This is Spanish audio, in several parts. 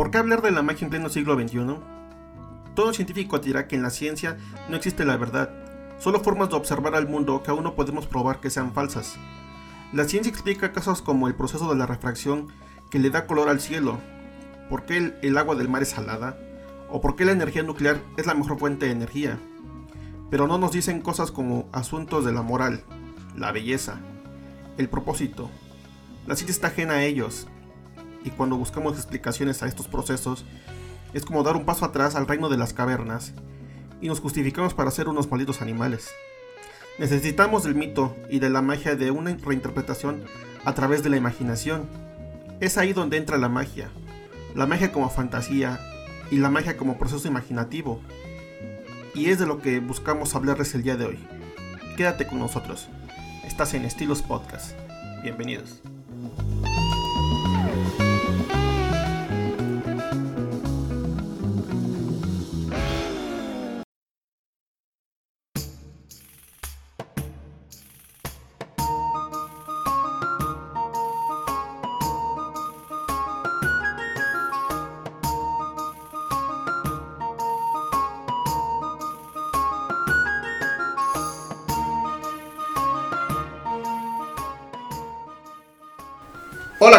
¿Por qué hablar de la magia en pleno siglo XXI? Todo científico dirá que en la ciencia no existe la verdad, solo formas de observar al mundo que aún no podemos probar que sean falsas. La ciencia explica casos como el proceso de la refracción que le da color al cielo, por qué el, el agua del mar es salada, o por qué la energía nuclear es la mejor fuente de energía. Pero no nos dicen cosas como asuntos de la moral, la belleza, el propósito. La ciencia está ajena a ellos, y cuando buscamos explicaciones a estos procesos, es como dar un paso atrás al reino de las cavernas, y nos justificamos para ser unos malditos animales. Necesitamos del mito y de la magia de una reinterpretación a través de la imaginación. Es ahí donde entra la magia, la magia como fantasía y la magia como proceso imaginativo. Y es de lo que buscamos hablarles el día de hoy. Quédate con nosotros. Estás en Estilos Podcast. Bienvenidos.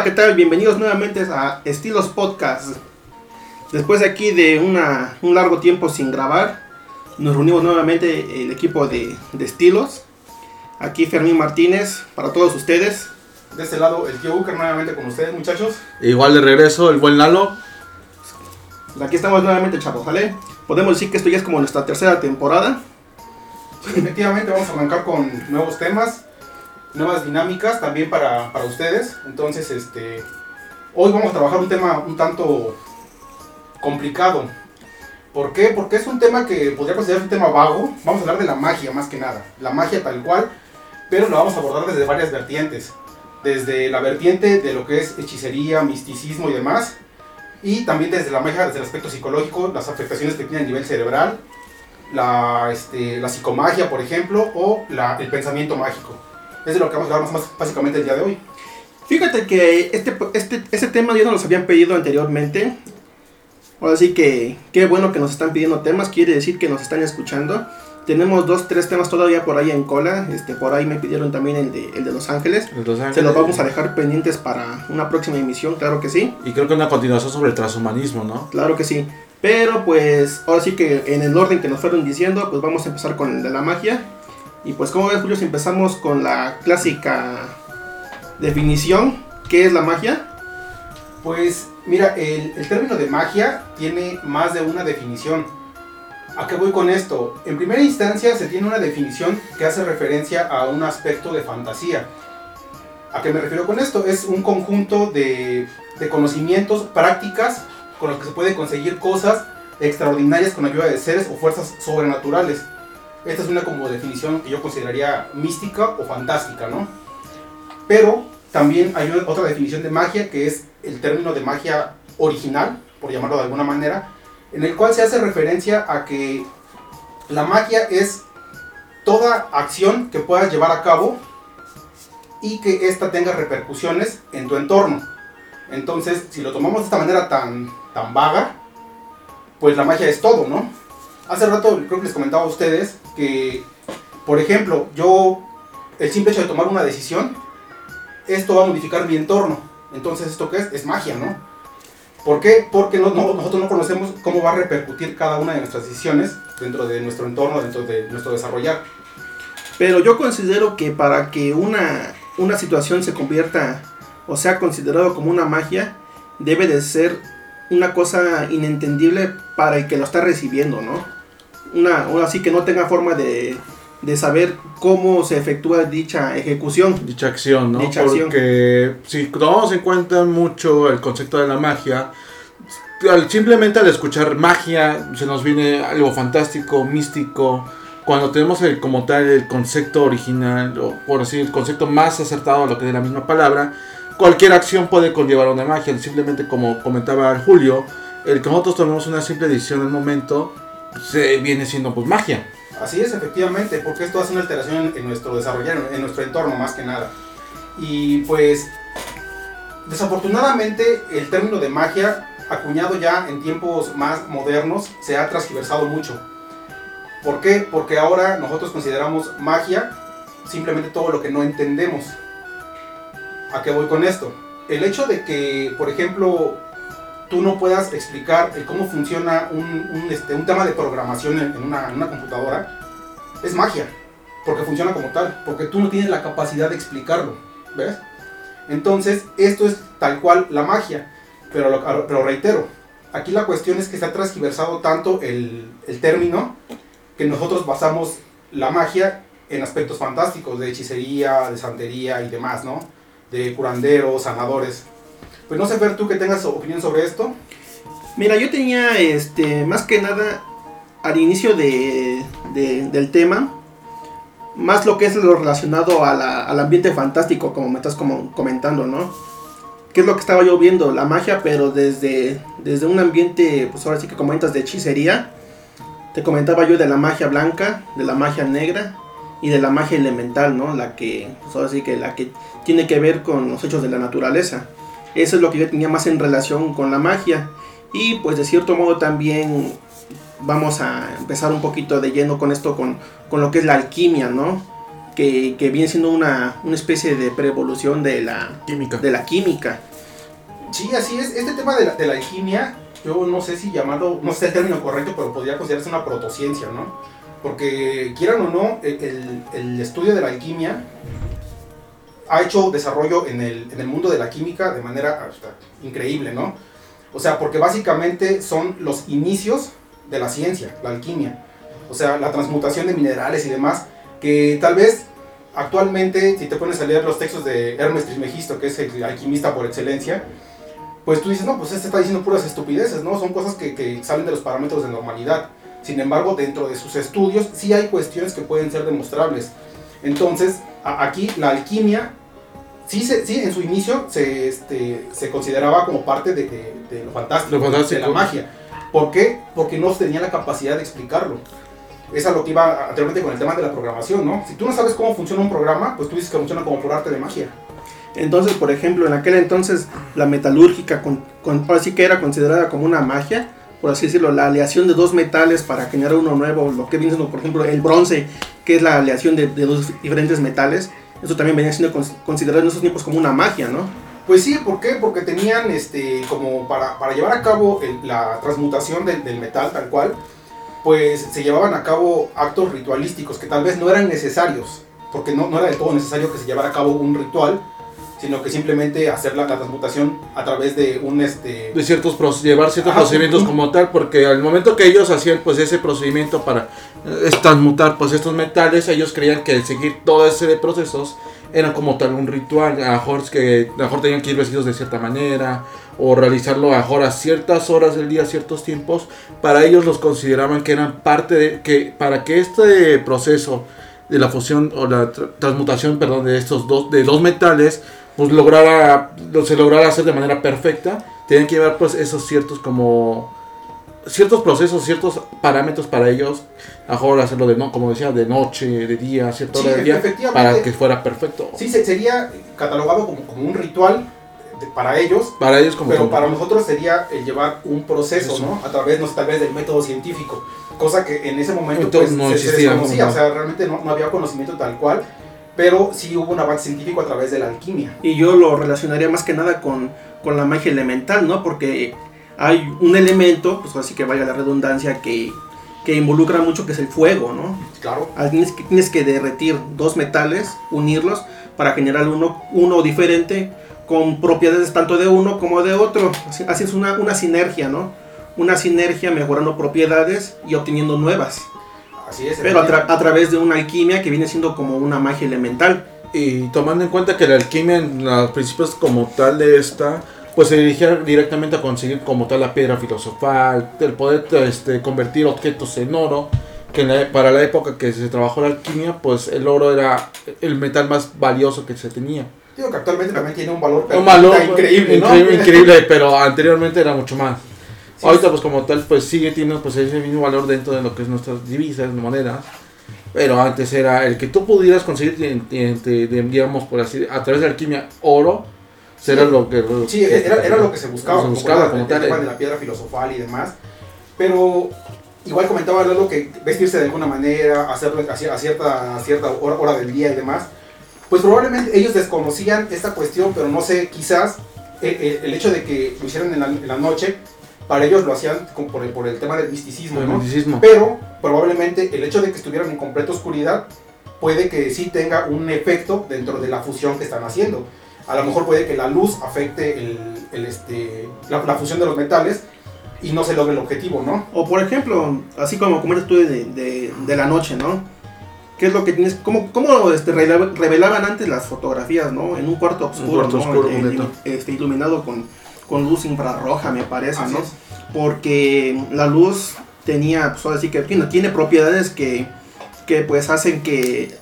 Hola, ¿qué tal? Bienvenidos nuevamente a Estilos Podcast. Después de aquí de una, un largo tiempo sin grabar, nos reunimos nuevamente el equipo de, de Estilos. Aquí Fermín Martínez para todos ustedes. De este lado el tío Booker nuevamente con ustedes muchachos. Igual de regreso, el buen Lalo. Aquí estamos nuevamente chavos, ¿vale? Podemos decir que esto ya es como nuestra tercera temporada. Efectivamente vamos a arrancar con nuevos temas, nuevas dinámicas también para, para ustedes. Entonces, este, hoy vamos a trabajar un tema un tanto complicado. ¿Por qué? Porque es un tema que podría considerarse un tema vago. Vamos a hablar de la magia más que nada. La magia tal cual, pero lo vamos a abordar desde varias vertientes. Desde la vertiente de lo que es hechicería, misticismo y demás. Y también desde la magia, desde el aspecto psicológico, las afectaciones que tiene a nivel cerebral, la, este, la psicomagia, por ejemplo, o la, el pensamiento mágico. Es de lo que vamos a hablar más, más básicamente el día de hoy. Fíjate que este, este, este tema ya nos los habían pedido anteriormente. Ahora sí que qué bueno que nos están pidiendo temas, quiere decir que nos están escuchando. Tenemos dos, tres temas todavía por ahí en cola. Este, por ahí me pidieron también el de, el de Los Ángeles. Los Ángeles. Se los vamos a dejar pendientes para una próxima emisión, claro que sí. Y creo que una continuación sobre el transhumanismo, ¿no? Claro que sí. Pero pues ahora sí que en el orden que nos fueron diciendo, pues vamos a empezar con el de la magia. Y pues como ves Julio, si empezamos con la clásica definición, ¿qué es la magia? Pues mira, el, término de magia tiene más de una definición. ¿A qué voy con esto? En primera instancia se tiene una definición que hace referencia a un aspecto de fantasía. ¿A qué me refiero con esto? Es un conjunto de, de conocimientos, prácticas con los que se puede conseguir cosas extraordinarias con ayuda de seres o fuerzas sobrenaturales. Esta es una como definición que yo consideraría mística o fantástica, ¿no? Pero también hay otra definición de magia que es el término de magia original, por llamarlo de alguna manera, en el cual se hace referencia a que la magia es toda acción que puedas llevar a cabo y que ésta tenga repercusiones en tu entorno. Entonces, si lo tomamos de esta manera tan, tan vaga, pues la magia es todo, ¿no? Hace rato creo que les comentaba a ustedes que, por ejemplo, yo, el simple hecho de tomar una decisión, esto va a modificar mi entorno. Entonces, ¿esto qué es? Es magia, ¿no? ¿Por qué? Porque no- no- nosotros no conocemos cómo va a repercutir cada una de nuestras decisiones dentro de nuestro entorno, dentro de nuestro desarrollar. Pero yo considero que para que una, una situación se convierta o sea considerado como una magia, debe de ser una cosa inentendible para el que lo está recibiendo, ¿no? Una, o así que no tenga forma de, de saber cómo se efectúa dicha ejecución. Dicha acción, ¿no? Dicha acción. Porque si tomamos en cuenta mucho el concepto de la magia, simplemente al escuchar magia se nos viene algo fantástico, místico. Cuando tenemos el, como tal el concepto original, o por decir el concepto más acertado a lo que es la misma palabra, cualquier acción puede conllevar una magia. Simplemente como comentaba Julio, el que nosotros tomemos una simple decisión en el momento, se viene siendo pues magia. Así es, efectivamente, porque esto hace una alteración en, nuestro desarrollo, en, nuestro entorno más que nada. Y pues, desafortunadamente el término de magia, acuñado ya en tiempos más modernos, se ha transgiversado mucho. ¿Por qué? Porque ahora nosotros consideramos magia simplemente todo lo que no entendemos. ¿A qué voy con esto? El hecho de que, por ejemplo, tú no puedas explicar el cómo funciona un, un, este, tema de programación en, una, computadora, es magia. Porque funciona como tal. Porque tú no tienes la capacidad de explicarlo. ¿Ves? Entonces, esto es tal cual la magia. Pero, lo- reitero, aquí la cuestión es que se ha transgiversado tanto el, el término que nosotros basamos la magia en aspectos fantásticos, de hechicería, de santería y demás, ¿no? De curanderos, sanadores. Pues no sé, Fer, tú que tengas opinión sobre esto. Mira, yo tenía, este, más que nada, al inicio de, de- del tema, más lo que es lo relacionado a la- al ambiente fantástico, como me estás como comentando, ¿no? ¿Qué es lo que estaba yo viendo? La magia, pero desde, desde un ambiente, pues ahora sí que comentas de hechicería. Te comentaba yo de la magia blanca, de la magia negra y de la magia elemental, ¿no? La que, pues ahora sí que la que tiene que ver con los hechos de la naturaleza. Eso es lo que yo tenía más en relación con la magia. Y pues de cierto modo también vamos a empezar un poquito de lleno con esto, con, con lo que es la alquimia, ¿no? Que, que viene siendo una, una especie de preevolución de la, Química. de la química. Sí, así es. Este tema de la, de la alquimia, yo no sé si llamarlo, no sé el término correcto, pero podría considerarse una protociencia, ¿no? Porque quieran o no, el- el estudio de la alquimia ha hecho desarrollo en el, en el mundo de la química de manera hasta, increíble, ¿no? O sea, porque básicamente son los inicios de la ciencia, la alquimia. O sea, la transmutación de minerales y demás, que tal vez actualmente, si te pones a leer los textos de Hermes Trismegisto, que es el alquimista por excelencia, pues tú dices, no, pues este está diciendo puras estupideces, ¿no? Son cosas que, que salen de los parámetros de normalidad. Sin embargo, dentro de sus estudios sí hay cuestiones que pueden ser demostrables. Entonces, aquí la alquimia, sí, se, sí en su inicio se, este, se consideraba como parte de, de- de lo, fantástico, Lo fantástico. de la magia. ¿Por qué? Porque no se tenía la capacidad de explicarlo. Es a lo que iba anteriormente con el tema de la programación, ¿no? Si tú no sabes cómo funciona un programa, pues tú dices que funciona como por arte de magia. Entonces, por ejemplo, en aquel entonces la metalúrgica, con, con, ahora sí que era considerada como una magia, por así decirlo, la aleación de dos metales para generar uno nuevo, lo que viene siendo, por ejemplo, el bronce, que es la aleación de, de dos diferentes metales, eso también venía siendo cons- considerado en esos tiempos como una magia, ¿no? Pues sí, ¿por qué? Porque tenían, este, como para, para llevar a cabo la transmutación del, metal tal cual, pues se llevaban a cabo actos ritualísticos que tal vez no eran necesarios, porque no, no era del todo necesario que se llevara a cabo un ritual, sino que simplemente hacer la, la transmutación a través de un, este... de ciertos llevar ciertos Ajá, procedimientos un- como tal porque al momento que ellos hacían pues ese procedimiento para eh, transmutar pues estos metales ellos creían que seguir todo ese de procesos era como tal un ritual. A mejor que a mejor tenían que ir vestidos de cierta manera o realizarlo a mejor a ciertas horas del día a ciertos tiempos. Para ellos los consideraban que eran parte de que para que este proceso de la fusión o la tr- transmutación perdón de estos dos de dos metales pues lograra lo- se lograra hacer de manera perfecta tenían que llevar pues esos ciertos como ciertos procesos ciertos parámetros para ellos a mejor hacerlo de no como decía de noche de día cierta Sí, hora del día para que fuera perfecto Sí, se- sería catalogado como, como un ritual de- para ellos, para ellos como pero como- para nosotros sería el llevar un proceso, Eso. ¿no? A través, no tal vez del método científico, cosa que en ese momento Entonces, pues, no se, se existía, desconocía, ¿no? o sea, realmente no, no había conocimiento tal cual, pero sí hubo un avance científico a través de la alquimia. Y yo lo relacionaría más que nada con, con la magia elemental, ¿no? Porque hay un elemento, pues así que vaya la redundancia, que, que involucra mucho, que es el fuego, ¿no? Claro, Ah, Tienes que, tienes que derretir dos metales, unirlos para generar uno, uno diferente con propiedades tanto de uno como de otro. Así, así es una, una sinergia, ¿no? Una sinergia mejorando propiedades y obteniendo nuevas. Así es. Pero a, tra- a través de una alquimia que viene siendo como una magia elemental. Y tomando en cuenta que la alquimia en los principios como tal de esta, pues se dirigía directamente a conseguir como tal la piedra filosofal, el poder este, convertir objetos en oro, que en la- para la época que se trabajó la alquimia, pues el oro era el metal más valioso que se tenía. Digo que actualmente también tiene un valor, Un valor increíble, ¿no? increíble, increíble, pero anteriormente era mucho más. Sí, Ahorita pues como tal pues sigue teniendo pues ese mismo valor dentro de lo que es nuestras divisas, monedas. Pero antes era el que tú pudieras conseguir, digamos por así, a través de la alquimia oro, Sí, era lo que. Sí, era, era lo que se buscaba. Se buscaba como como tal. el tema de la piedra filosofal y demás. Pero igual comentaba Lalo que vestirse de alguna manera, hacerlo a cier- a cierta, a cierta hora, hora del día y demás. Pues probablemente ellos desconocían esta cuestión, pero no sé, quizás el, el- el hecho de que lo hicieran en la, en la noche, para ellos lo hacían como por el, por el tema del misticismo, ¿no? misticismo. Pero probablemente el hecho de que estuvieran en completa oscuridad puede que sí tenga un efecto dentro de la fusión que están haciendo. A lo mejor puede que la luz afecte el, el, este, la, la fusión de los metales y no se logre el objetivo, ¿no? O por ejemplo, así como comentas tú de, de, de la noche, ¿no? ¿Qué es lo que tienes? ¿Cómo, cómo este, revela- revelaban antes las fotografías, ¿no? En un cuarto oscuro, cuarto ¿no? oscuro Eh, este, iluminado con, con luz infrarroja, me parece, Así ¿no? es. Porque la luz tenía, pues ahora sí que tiene, tiene propiedades que, que pues hacen que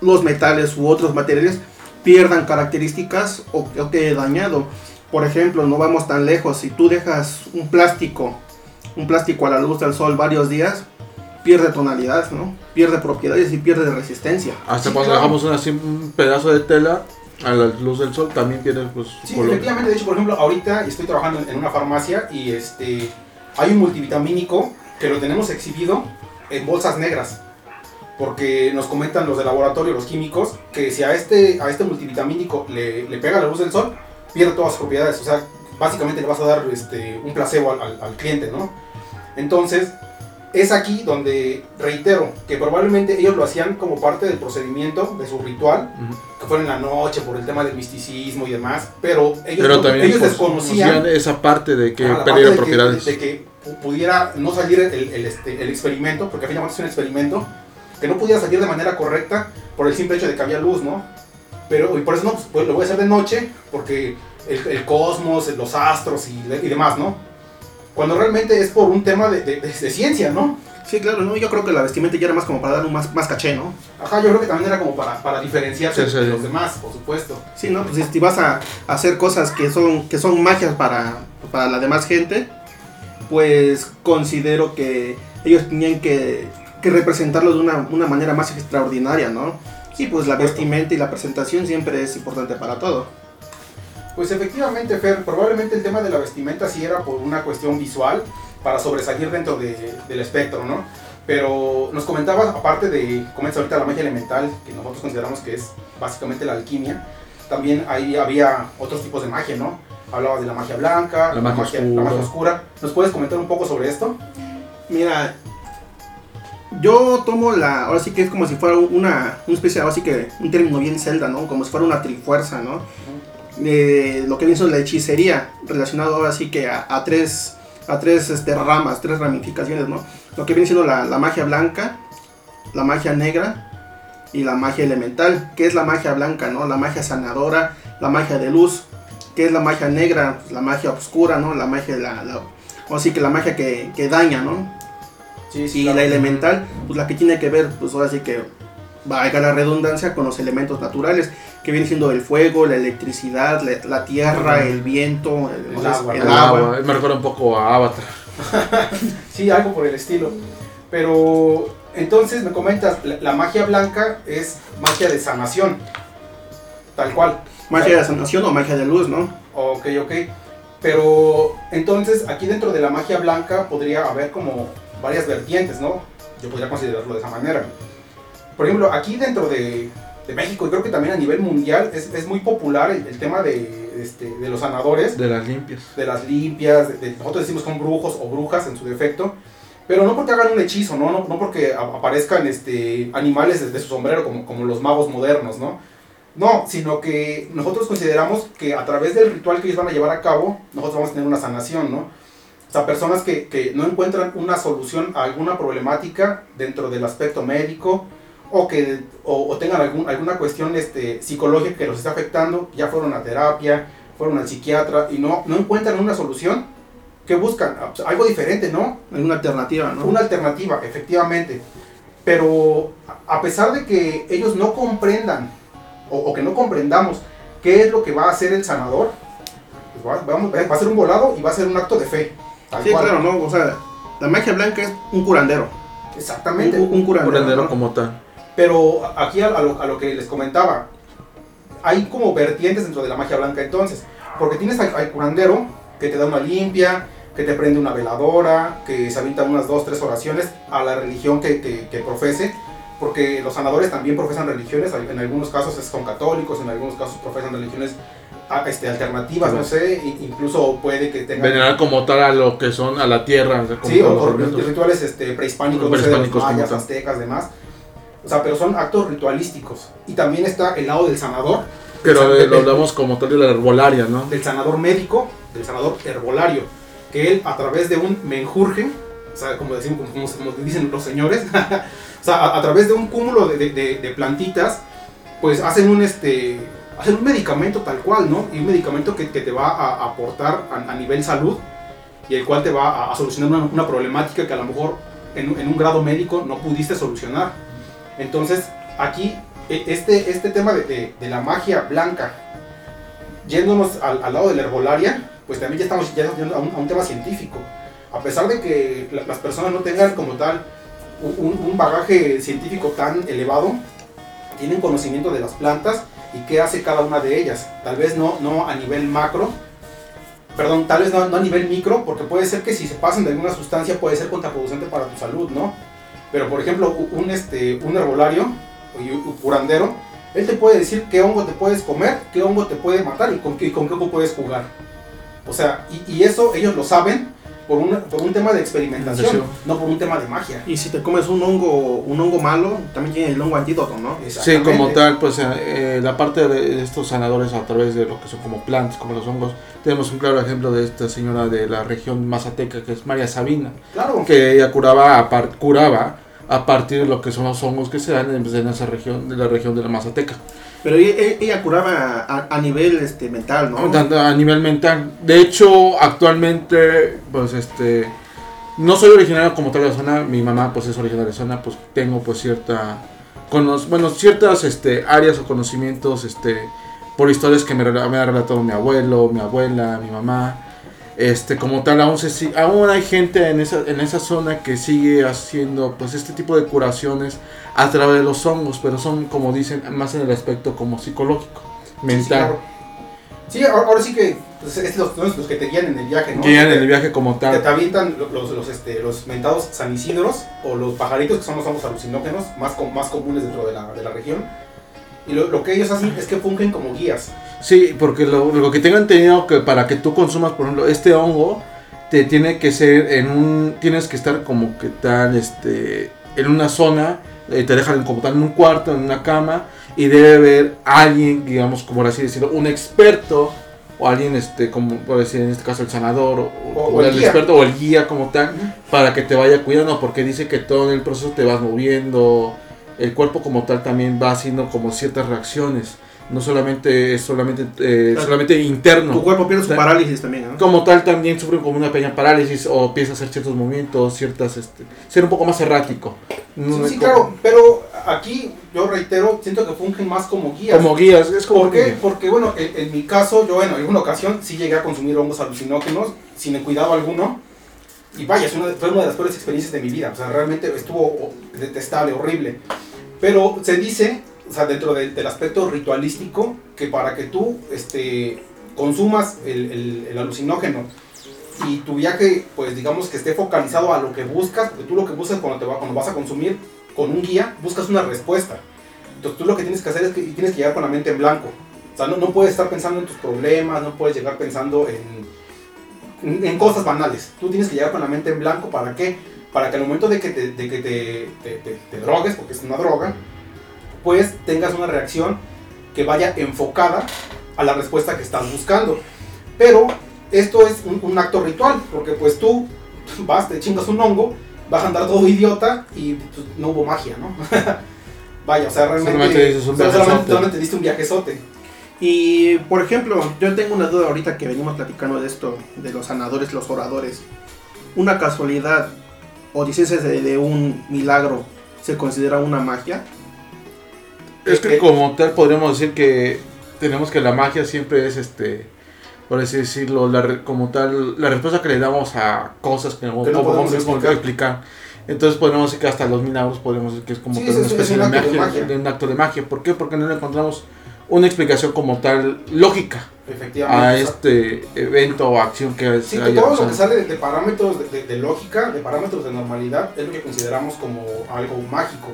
los metales u otros materiales pierdan características o, o quede dañado. Por ejemplo, no vamos tan lejos, si tú dejas un plástico, un plástico a la luz del sol varios días, pierde tonalidad, ¿no? Pierde propiedades y pierde resistencia. Hasta Sí, cuando claro. dejamos una- así un pedazo de tela a la luz del sol, también pierde pues, Sí, color. efectivamente, de hecho, por ejemplo, ahorita estoy trabajando en- en una farmacia y este hay un multivitamínico que lo tenemos exhibido en bolsas negras. Porque nos comentan los de laboratorio, los químicos, que si a este, a este multivitamínico le, le pega la luz del sol, pierde todas sus propiedades. O sea, básicamente le vas a dar este, un placebo al, al- al cliente, ¿no? Entonces, es aquí donde reitero que probablemente ellos lo hacían como parte del procedimiento de su ritual que fuera en la noche por el tema del misticismo y demás, pero ellos, Pero no- también ellos pues, desconocían conocían esa parte de que perdiera de pudiera no salir el, el, este, el experimento, porque al final es un experimento, que no pudiera salir de manera correcta por el simple hecho de que había luz, ¿no? Pero y por eso no, pues, lo voy a hacer de noche, porque el, el cosmos, los astros y demás, ¿no? Cuando realmente es por un tema de, de- de- de ciencia, ¿no? Sí, claro, ¿no? Yo creo que la vestimenta ya era más como para dar un más, más caché, ¿no? Ajá, yo creo que también era como para, para diferenciarse Sí, sí. de los demás, por supuesto. Sí, ¿no? Pues si vas a hacer cosas que son, que son magias para, para la demás gente, pues considero que ellos tenían que, que representarlo de una, una manera más extraordinaria, ¿no? Y pues la vestimenta y la presentación siempre es importante para todo. Pues efectivamente, Fer, probablemente el tema de la vestimenta sí era por una cuestión visual, para sobresalir dentro de- del espectro, ¿no? Pero nos comentabas, aparte de, comentas ahorita la magia elemental, que nosotros consideramos que es básicamente la alquimia, también ahí había otros tipos de magia, ¿no? Hablabas de la magia blanca, La magia la oscura. magia oscura. ¿Nos puedes comentar un poco sobre esto? Mira, yo tomo la, ahora sí que es como si fuera una, una especie, ahora sí que un término bien celda, ¿no? Como si fuera una trifuerza, ¿no? De lo que viene siendo la hechicería, relacionado ahora sí que a, a tres, a tres este, ramas, tres ramificaciones, ¿no? Lo que viene siendo la, la magia blanca, la magia negra y la magia elemental. ¿Qué es la magia blanca, no? La magia sanadora, la magia de luz. ¿Qué es la magia negra? Pues la magia oscura, ¿no? La magia, la, la, o sí que la magia que, que daña, ¿no? Sí, Y la elemental, pues la que tiene que ver, pues ahora sí que valga la redundancia, con los elementos naturales, que viene siendo el fuego, la electricidad, la, la tierra, el viento, el, El agua, el El agua. agua. Me recuerda un poco a Avatar. Sí, algo por el estilo. Pero entonces me comentas, la, la magia blanca es magia de sanación, tal cual. Magia de sanación o magia de luz, ¿no? Ok, ok. Pero entonces aquí dentro de la magia blanca podría haber como varias vertientes, ¿no? Yo podría considerarlo de esa manera. Por ejemplo, aquí dentro de, de México y creo que también a nivel mundial es, es muy popular el, el tema de, este, de los sanadores, De las limpias. de las limpias, de- de- nosotros decimos son brujos o brujas en su defecto, pero no porque hagan un hechizo, ¿no? No, no porque aparezcan este, animales desde su sombrero como, como los magos modernos, ¿no? No, sino que nosotros consideramos que a través del ritual que ellos van a llevar a cabo, nosotros vamos a tener una sanación, ¿no? O sea, personas que, que no encuentran una solución a alguna problemática dentro del aspecto médico o que o, o tengan algún- alguna cuestión este, psicológica que los esté afectando, ya fueron a terapia, fueron al psiquiatra y no, no encuentran una solución, ¿qué buscan? Ah, pues, Algo diferente, ¿no? Alguna alternativa, ¿no? Una alternativa, efectivamente. Pero a- pesar de que ellos no comprendan o, o que no comprendamos qué es lo que va a hacer el sanador, pues va, vamos- va a ser un volado y va a ser un acto de fe. Sí, cual. claro, ¿no? O sea, la magia blanca es un curandero. Exactamente. Un, un curandero. Curandero ¿no? como tal. Pero aquí a, a lo, a lo que les comentaba, hay como vertientes dentro de la magia blanca entonces. Porque tienes al, al curandero que te da una limpia, que te prende una veladora, que se avienta unas dos, tres oraciones a la religión que, que, que profese. Porque los sanadores también profesan religiones, en algunos casos son católicos, en algunos casos profesan religiones ah, este, alternativas, no sé, incluso puede que tengan... Venerar como tal a lo que son, a la tierra. o sea, como Sí, o, o rituales este, prehispánicos, no sé, de los Prehispánicos mayas, aztecas, demás. O sea, pero son actos ritualísticos. Y también está el lado del sanador, Pero eh, lo hablamos como tal de la herbolaria, ¿no? del sanador médico, del sanador herbolario, que él a través de un menjurje, o sea, como, decimos, como, como dicen los señores, o sea, a, a través de un cúmulo de, de- de- de plantitas, pues hacen un, este, hacen un medicamento tal cual, ¿no? Y un medicamento que, que te va a aportar a, a nivel salud y el cual te va a, a solucionar una, una problemática que a lo mejor en, en un grado médico no pudiste solucionar. Entonces, aquí, e- este, este tema de, de- la magia blanca, yéndonos al, al lado de la herbolaria, pues también ya estamos ya a un, a un tema científico. A pesar de que la- las personas no tengan como tal un, un bagaje científico tan elevado, tienen conocimiento de las plantas y qué hace cada una de ellas. Tal vez no, no a nivel macro, perdón, tal vez no, no a nivel micro, porque puede ser que si se pasan de alguna sustancia puede ser contraproducente para tu salud, ¿no? Pero por ejemplo, un, este, un herbolario y un curandero, él te puede decir qué hongo te puedes comer, qué hongo te puede matar y con qué, y con qué hongo puedes jugar. O sea, y, y eso ellos lo saben por un, por un tema de experimentación, no por un tema de magia. Y si te comes un hongo, un hongo malo, también tiene el hongo antídoto, ¿no? Sí, como tal, pues eh, eh, la parte de estos sanadores a través de lo que son como plantas, como los hongos, tenemos un claro ejemplo de esta señora de la región mazateca, que es María Sabina, Claro. que ella curaba curaba a partir de lo que son los hongos que se dan en, en esa región, de la región de la mazateca. Pero ella, ella curaba a, a nivel este, mental, ¿no? A nivel mental. De hecho, actualmente, pues este, no soy originario como tal de la zona. Mi mamá, pues es originaria de la zona, pues tengo pues cierta, bueno, ciertas este, áreas o conocimientos, este, por historias que me, me ha relatado mi abuelo, mi abuela, mi mamá. Este, como tal, aún, se, si- aún hay gente en esa, en esa zona que sigue haciendo pues este tipo de curaciones a través de los hongos, pero son como dicen, más en el aspecto como psicológico, mental. Sí, ahora, ahora sí que pues, es los, los que te guían en el viaje, ¿no? Guían Te- el viaje como Te, te tal. avientan lo- los, los, este, los mentados San Isidros o los pajaritos que son los hongos alucinógenos más, com- más comunes dentro de la, de la región. Y lo, lo que ellos hacen es que fungen como guías. Sí, porque lo, lo que tengo entendido que para que tú consumas, por ejemplo, este hongo, te tiene que ser en un, tienes que estar como que tal, este, en una zona, eh, te dejan como tal en un cuarto, en una cama, y debe haber alguien, digamos, como así decirlo, un experto, o alguien, este, como por decir en este caso el sanador, o, O- el el experto, o el guía como tal, para que te vaya cuidando, porque dice que todo en el proceso te vas moviendo, el cuerpo como tal también va haciendo como ciertas reacciones, no solamente es solamente, eh, Claro. solamente interno. Tu cuerpo pierde su parálisis también, ¿no? Como tal también sufre como una pequeña parálisis o empieza a hacer ciertos movimientos, ciertas, este, ser un poco más errático. No Sí, claro, pero aquí yo reitero, siento que fungen más como guías. Como guías, es como ¿Por qué? que- Porque bueno, en, en mi caso, yo en alguna ocasión sí llegué a consumir hongos alucinógenos sin cuidado alguno. Y vaya, es una- fue una de las peores experiencias de mi vida. O sea, realmente estuvo detestable, horrible. Pero se dice, o sea, dentro del- del aspecto ritualístico, que para que tú este, consumas el, el- el alucinógeno y tu viaje, pues digamos que esté focalizado a lo que buscas, porque tú lo que buscas cuando, te va, cuando vas a consumir con un guía, buscas una respuesta. Entonces tú lo que tienes que hacer es que tienes que llegar con la mente en blanco. O sea, no, no puedes estar pensando en tus problemas, no puedes llegar pensando en, en, en cosas banales. Tú tienes que llegar con la mente en blanco, ¿para qué? Para que al momento de que te, de que te- te- te drogues, porque es una droga, pues tengas una reacción que vaya enfocada a la respuesta que estás buscando. Pero esto es un, un acto ritual, porque pues tú vas, te chingas un hongo, vas a andar todo idiota y pues, no hubo magia, ¿no? Vaya, o sea, realmente Solamente dices un solamente, viajezote. solamente diste un viajezote. Y, por ejemplo, yo tengo una duda ahorita que venimos platicando de esto, de los sanadores, los oradores. Una casualidad, o dices de, de un milagro, ¿se considera una magia? Es que como tal podríamos decir que tenemos que la magia siempre es este por así decirlo, la como tal, la respuesta que le damos a cosas que no, Que no podemos explicar. explicar. Entonces podemos decir que hasta los milagros podemos decir que es como Sí, tal es- una es especie un de magia, de un acto de magia. ¿Por qué? Porque no le encontramos una explicación como tal lógica a este evento o acción que Sí, que todo lo pasado. que sale de, parámetros de lógica, de parámetros de normalidad, es lo que consideramos como algo mágico,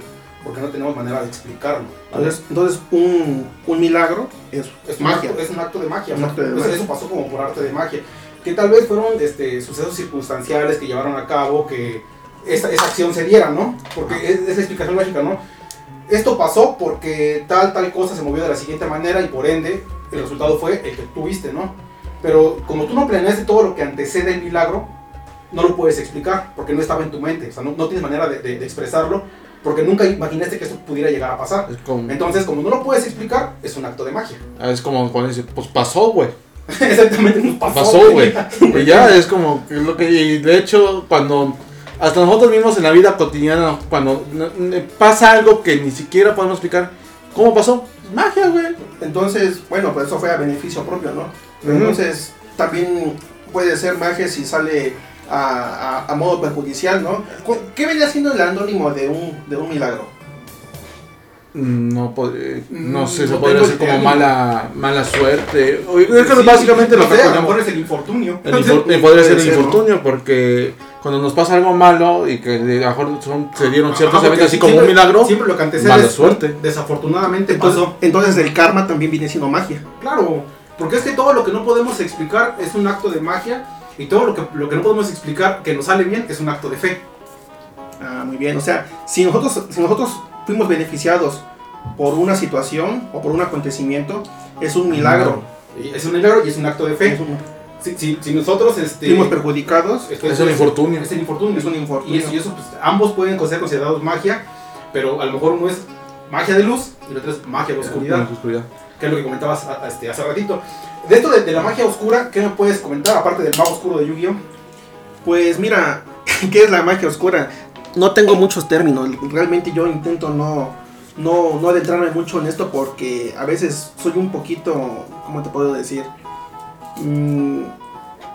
porque no tenemos manera de explicarlo. Entonces, entonces un, un milagro es, es, un magia. Acto, es un acto de magia. Un acto de pues magia. Eso pasó como por arte de magia. Que tal vez fueron este, sucesos circunstanciales que llevaron a cabo que esa, esa acción se diera, ¿no? Porque es, es la explicación lógica, ¿no? Esto pasó porque tal, tal cosa se movió de la siguiente manera y por ende el resultado fue el que tuviste, ¿no? Pero como tú no planeaste todo lo que antecede el milagro, no lo puedes explicar porque no estaba en tu mente, o sea, no, no tienes manera de, de- de expresarlo porque nunca imaginaste que esto pudiera llegar a pasar. Como, Entonces, como no lo puedes explicar, es un acto de magia. es como cuando dice, pues pasó, güey. Exactamente, nos pasó. Pasó, güey. Y ya es como es lo que. Y de hecho, cuando. Hasta nosotros mismos en la vida cotidiana, cuando n- pasa algo que ni siquiera podemos explicar, ¿cómo pasó? Magia, güey. Entonces, bueno, pues eso fue a beneficio propio, ¿no? Pero. Entonces, también puede ser magia si sale a, a- a modo perjudicial, ¿no? ¿Qué vendría siendo el anónimo de un, de un milagro? Mm, No, pod- eh, no sé, se No podría tengo decir como mala, mala suerte. O- Es que Sí, básicamente lo que a lo mejor es el infortunio. El infor- eh, podría Puede ser el ser, ¿no? infortunio porque cuando nos pasa algo malo y que a lo mejor son- se dieron ciertos Ajá, porque eventos así como siempre- un milagro, Siempre lo que antecede mala es- suerte. Desafortunadamente Entonces, pasó. entonces el karma también viene siendo magia. Claro, porque es que todo lo que no podemos explicar es un acto de magia y todo lo que, lo que no podemos explicar que nos sale bien es un acto de fe. Ah, muy bien. O sea, si nosotros, si nosotros fuimos beneficiados por una situación o por un acontecimiento, es un milagro. Es un milagro y es un acto de Es fe. un- Si, si- si nosotros este, fuimos perjudicados, esto es un infortunio. Es el infortunio. es un infortunio. Y eso, y eso, pues, ambos pueden ser considerados magia, pero a lo mejor uno es magia de luz y el otro es magia de oscuridad, Oscuridad. Que es lo que comentabas a- a- este, hace ratito. De esto de, de la magia oscura, ¿qué me puedes comentar aparte del mago oscuro de Yu-Gi-Oh? Pues mira, ¿qué es la magia oscura? No tengo muchos términos, realmente yo intento no, no, no adentrarme mucho en esto porque a veces soy un poquito, ¿cómo te puedo decir? Mm,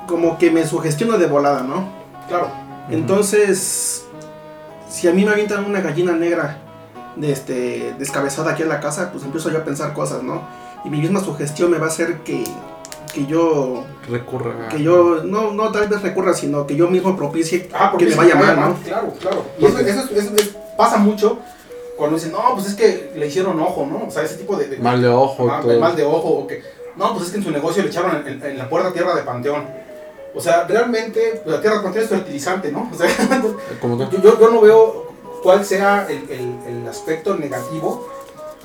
como que me sugestiono de volada, ¿no? Claro. Entonces, si a mí me avientan una gallina negra de este, descabezada aquí en la casa, pues empiezo yo a pensar cosas, ¿no? Y mi misma sugestión me va a hacer que, que yo Recurra. que yo no, no tal vez recurra, sino que yo mismo propicie Ah, porque que me se vaya mal, ¿no? Claro, claro. Y eso, eso, es- eso es- pasa mucho cuando dicen, no, pues es que le hicieron ojo, ¿no? O sea, ese tipo de... de- Mal de ojo mal, todo. mal de ojo, o que, no, pues es que en su negocio le echaron en, en- en la puerta tierra de Panteón. O sea, realmente pues, la tierra de Panteón es fertilizante, ¿no? O sea, Como que- yo, yo- yo no veo cuál sea el, el- el aspecto negativo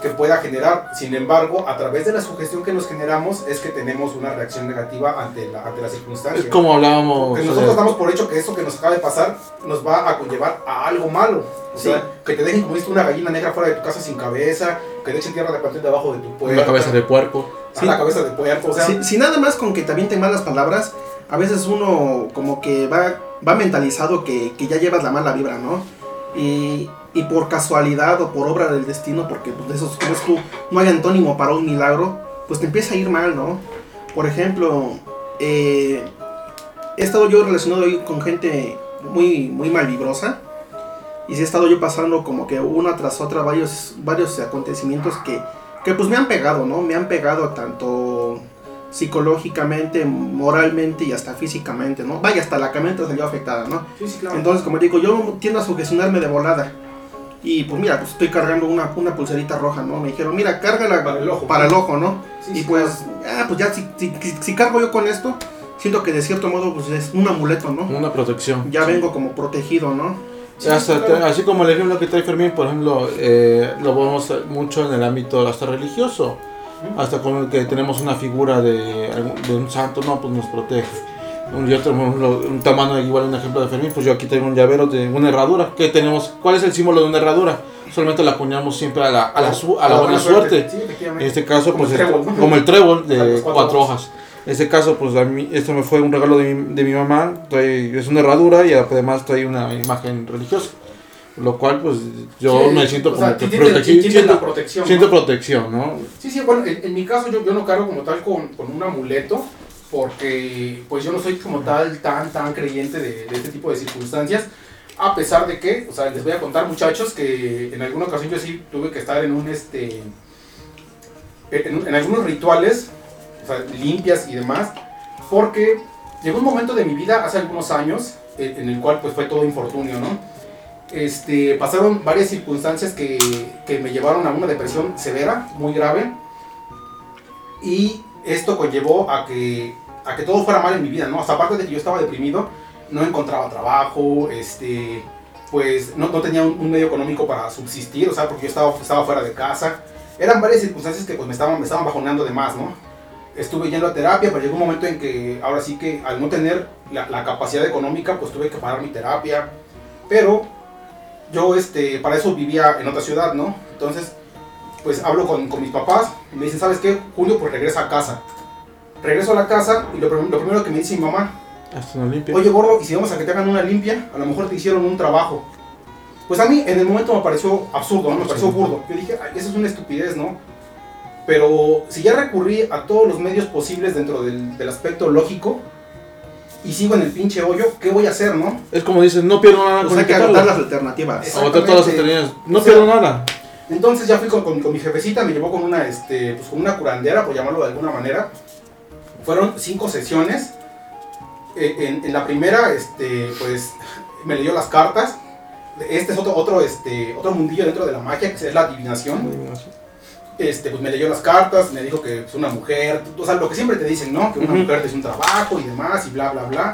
que pueda generar. Sin embargo, a través de la sugestión que nos generamos es que tenemos una reacción negativa ante la, ante la circunstancia. Es como hablábamos. Que nosotros sea, damos por hecho que eso que nos acaba de pasar nos va a conllevar a algo malo. O sea, Sí. que te dejen como viste una gallina negra fuera de tu casa sin cabeza, que te echen tierra de panteón debajo de tu puerta. la cabeza de puerco. Ah, la cabeza de puerco, o sea, si, si nada más con que te avienten malas palabras, a veces uno como que va, va mentalizado que, que ya llevas la mala vibra, ¿no? Y, y por casualidad o por obra del destino, porque pues, de esos, tú, no hay antónimo para un milagro, pues te empieza a ir mal, ¿no? Por ejemplo, eh, he estado yo relacionado ahí con gente muy, muy malvibrosa. Y sí he estado yo pasando como que una tras otra varios, varios acontecimientos que, que pues me han pegado, ¿no? Me han pegado tanto psicológicamente, moralmente y hasta físicamente, ¿no? Vaya, hasta la camioneta salió afectada, ¿no? sí, sí, claro. Entonces, como digo, yo tiendo a sugestionarme de volada. Y pues mira, pues estoy cargando una, una pulserita roja, ¿no? Me dijeron, mira, cárgala Para el ojo. para el ojo, ¿no? Sí, y sí, pues, claro. ah, pues ya, si, si, si- si cargo yo con esto, siento que de cierto modo, pues es un amuleto, ¿no? Una protección. Ya vengo como protegido, ¿no? Sí, Hasta- claro. Así como el ejemplo que trae Fermín, por ejemplo, eh, lo vemos mucho en el ámbito hasta religioso. Hasta como que tenemos una figura de, un santo, no, pues nos protege. Un, yo tengo un, tamaño igual un ejemplo de Fermín, pues yo aquí tengo un llavero de una herradura. ¿Qué tenemos? ¿Cuál es el símbolo de una herradura? Solamente la acuñamos siempre a la, a la, su- a la buena suerte. Sí, En este caso, Como pues el el- como el trébol de cuatro, cuatro hojas. En este caso, pues a mí, esto me fue un regalo de mi, de mi mamá. Trae, es una herradura y además trae una imagen religiosa. Lo cual, pues yo Sí, me siento como sea, que protegido. Siento, protección. siento ¿no? protección, ¿no? Sí, sí, bueno, en, en mi caso yo, yo no cargo como tal con, con un amuleto, porque pues yo no soy como tal tan, tan creyente de, de este tipo de circunstancias, a pesar de que, o sea, les voy a contar muchachos que en alguna ocasión yo sí tuve que estar en un, este, en, en algunos rituales, o sea, limpias y demás, porque llegó un momento de mi vida hace algunos años en, en el cual pues fue todo infortunio, ¿no? Este, pasaron varias circunstancias que, me llevaron a una depresión severa, muy grave, y esto conllevó a que, todo fuera mal en mi vida, ¿no? Hasta aparte de que yo estaba deprimido, no encontraba trabajo, este, pues no, tenía un, medio económico para subsistir, o sea, porque yo estaba, fuera de casa. Eran varias circunstancias que pues me estaban, me bajoneando de más, ¿no? Estuve yendo a terapia, pero llegó un momento en que ahora sí que al no tener la, la capacidad económica, pues tuve que pagar mi terapia. Pero yo este, para eso vivía en otra ciudad, ¿no? Entonces, pues hablo con, con mis papás y me dicen, ¿sabes qué? Julio, pues regresa a casa. Regreso a la casa y lo, lo primero que me dice mi mamá, Hasta una limpia. Oye, gordo, y si vamos a que te hagan una limpia, a lo mejor te hicieron un trabajo. Pues a mí en el momento me pareció absurdo, ¿no? me pareció burdo. Yo dije, Ay, eso es una estupidez, ¿no? Pero si ya recurrí a todos los medios posibles dentro del, del aspecto lógico y sigo en el pinche hoyo, ¿qué voy a hacer, no? Es como dicen, no pierdo nada Pues con hay que agotar las alternativas. Agotar todas las alternativas. No O sea, pierdo nada. Entonces ya fui con, con- con mi jefecita, me llevó con una, este, pues con una curandera, por llamarlo de alguna manera. Fueron cinco sesiones. Eh, en, en la primera, este, pues, me leyó las cartas. Este es otro, otro, este, otro mundillo dentro de la magia, que es la adivinación. Este, pues me leyó las cartas, me dijo que es una mujer, o sea, lo que siempre te dicen, ¿no? Que una Ujú. mujer te hace un trabajo y demás, y bla, bla, bla.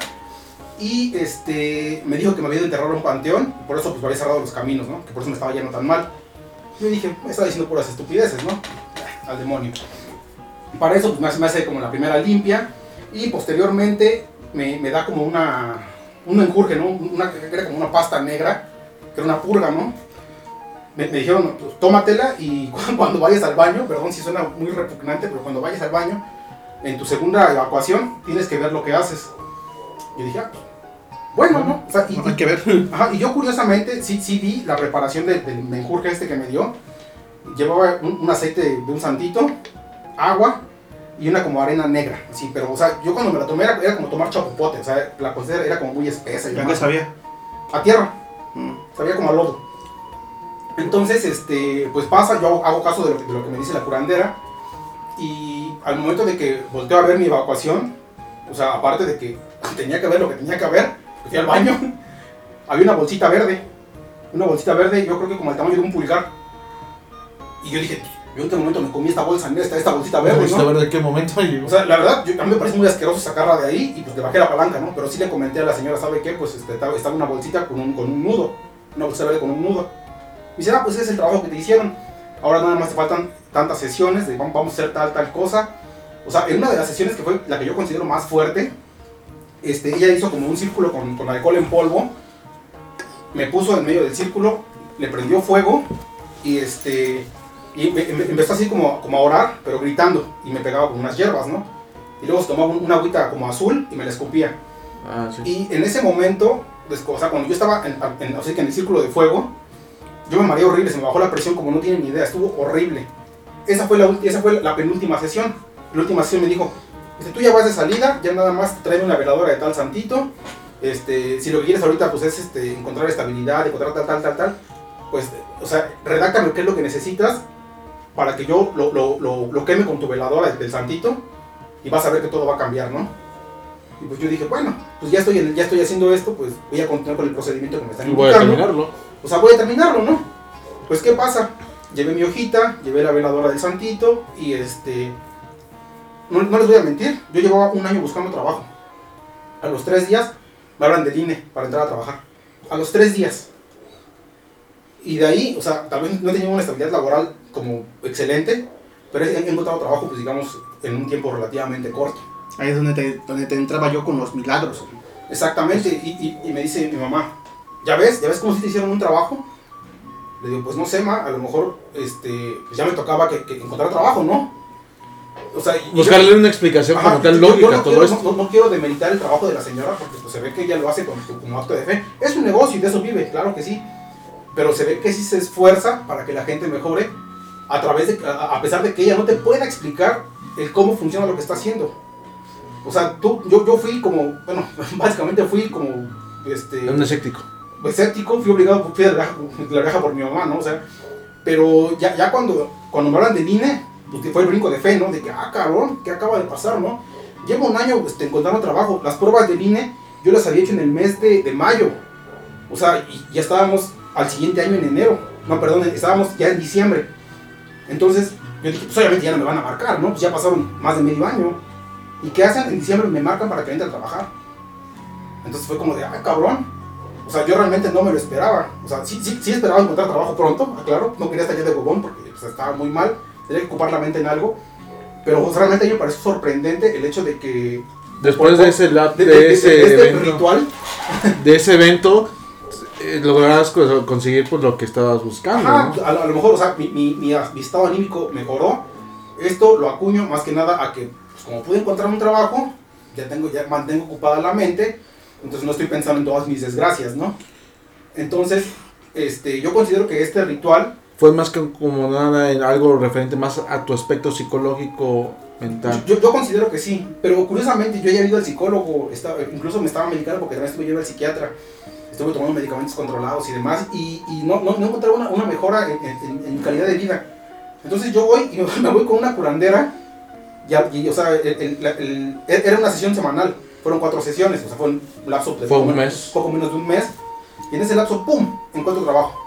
Y este, me dijo que me había ido a enterrar a un panteón, y por eso pues me había cerrado los caminos, ¿no? Que por eso me estaba yendo tan mal. Yo dije, me está diciendo puras estupideces, ¿no? Al demonio. Para eso pues me hace, como la primera limpia, y posteriormente me, me da como una, un enjurje, ¿no? Una, era como una pasta negra, que era una purga, ¿no? Me, me dijeron, pues, tómatela y cuando vayas al baño, perdón si suena muy repugnante, pero cuando vayas al baño, en tu segunda evacuación, tienes que ver lo que haces. Yo dije, ah, pues, bueno, ¿no? O sea, y, Hay que ver. Ajá, y yo curiosamente sí, sí vi la preparación de- del menjurje este que me dio. Llevaba un, un aceite de un santito, agua y una como arena negra. Así, pero, o sea, yo cuando me la tomé era, era como tomar chapopote. O sea, la cosa era, como muy espesa. Y ¿Ya qué sabía? A tierra, Mm. sabía como a lodo. Entonces, este, pues pasa, yo hago, hago caso de lo, que, de lo que me dice la curandera. Y al momento de que volteo a ver mi evacuación, o sea, aparte de que tenía que ver lo que tenía que ver, fui al baño, había una bolsita verde. Una bolsita verde, yo creo que como el tamaño de un pulgar. Y yo dije, yo en este momento me comí esta bolsa, esta, esta bolsita verde, Vamos a ¿no? ver de qué momento. O sea, la verdad, yo- a mí me parece muy asqueroso sacarla de ahí y pues le bajé la palanca, ¿no? Pero sí le comenté a la señora, ¿sabe qué? Pues este, estaba, estaba una bolsita con un, con un nudo, una bolsita verde con un nudo. Y dice, ah, pues ese es el trabajo que te hicieron. Ahora nada más te faltan tantas sesiones de vamos a hacer tal, tal cosa. O sea, en una de las sesiones que fue la que yo considero más fuerte, este, ella hizo como un círculo con, con alcohol en polvo, me puso en medio del círculo, le prendió fuego y este y me- me- empezó así como, como a orar, pero gritando, y me pegaba con unas hierbas, ¿no? Y luego se tomaba un- una agüita como azul y me la escupía. Ah, sí. Y en ese momento, des- o sea, cuando yo estaba en, en- o sea, que en el círculo de fuego, yo me mareé horrible, se me bajó la presión como no tienen ni idea, estuvo horrible. Esa fue la, esa fue la penúltima sesión. La última sesión me dijo, este, tú ya vas de salida, ya nada más trae una veladora de tal santito. Este, si lo que quieres ahorita pues es este, encontrar estabilidad, encontrar tal, tal, tal, tal, pues, o sea, redáctame qué es lo que necesitas para que yo lo, lo, lo, lo queme con tu veladora del santito y vas a ver que todo va a cambiar, ¿no? Y pues yo dije, bueno, pues ya estoy, ya estoy haciendo esto, pues voy a continuar con el procedimiento que me están Y voy a indicando. terminarlo. O sea, voy a terminarlo, ¿no? Pues, ¿qué pasa? Llevé mi hojita, llevé la veladora del santito y este... No, no les voy a mentir, yo llevaba un año buscando trabajo. A los tres días me hablan del INE para entrar a trabajar. A los tres días. Y de ahí, o sea, tal vez no tenía una estabilidad laboral como excelente, pero he encontrado trabajo, pues digamos, en un tiempo relativamente corto. Ahí es donde te, donde te entraba yo con los milagros. Exactamente, y, y- y me dice mi mamá, ¿ya ves? ¿Ya ves cómo si te hicieron un trabajo? Le digo, pues no sé, ma, a lo mejor este, pues ya me tocaba que, que encontrar trabajo, ¿no? O sea, Buscarle una explicación Ajá, como tal yo- yo lógica no a todo quiero, esto. No, no quiero demeritar el trabajo de la señora porque pues, se ve que ella lo hace con, como acto de fe. Es un negocio y de eso vive, claro que sí. Pero se ve que sí se esfuerza para que la gente mejore a través de, a, a pesar de que ella no te pueda explicar el cómo funciona lo que está haciendo. O sea, tú, yo, yo fui como, bueno, básicamente fui como, este, Un escéptico. Escéptico, fui obligado, fui de la, de por mi mamá, ¿no? O sea, pero ya, ya cuando, cuando me hablan del INE, pues fue el brinco de fe, ¿no? De que, ah, cabrón, ¿qué acaba de pasar, no? Llevo un año este, encontrando trabajo. Las pruebas del INE yo las había hecho en el mes de, de mayo. O sea, ya estábamos al siguiente año en enero. No, perdón, estábamos ya en diciembre. Entonces, yo dije, pues obviamente ya no me van a marcar, ¿no? Pues ya pasaron más de medio año. ¿Y qué hacen? En diciembre me marcan para que entre a trabajar. Entonces fue como de, ah, cabrón. O sea, yo realmente no me lo esperaba. O sea, sí, sí, sí esperaba encontrar trabajo pronto, claro. No quería estar ya de huevón porque pues, estaba muy mal. Tenía que ocupar la mente en algo. Pero pues, realmente a mí me pareció sorprendente el hecho de que... Después de ese, lap, de, de- de- ese de este evento, ritual, de ese evento eh, lograrás co- conseguir pues, lo que estabas buscando. Ajá, ¿no? a, a lo mejor, o sea, mi, mi, mi, mi estado anímico mejoró. Esto lo acuño más que nada a que, pues, como pude encontrar un trabajo, ya tengo, ya mantengo ocupada la mente, entonces no estoy pensando en todas mis desgracias, ¿no? Entonces, este, yo considero que este ritual, Fue más que como nada en algo referente más a tu aspecto psicológico mental. yo, yo considero que sí, pero curiosamente yo ya he ido al psicólogo, estaba- incluso me estaba medicando porque también estuve yendo al psiquiatra, estuve tomando medicamentos controlados y demás, y, y no, no, no encontraba una, una mejora en, en- en calidad de vida. Entonces yo voy y me voy con una curandera, ya, y, o sea, el- el- el- era una sesión semanal, fueron cuatro sesiones, o sea, fue un lapso de Fue un mes. poco menos de un mes, y en ese lapso, ¡pum!, encuentro trabajo.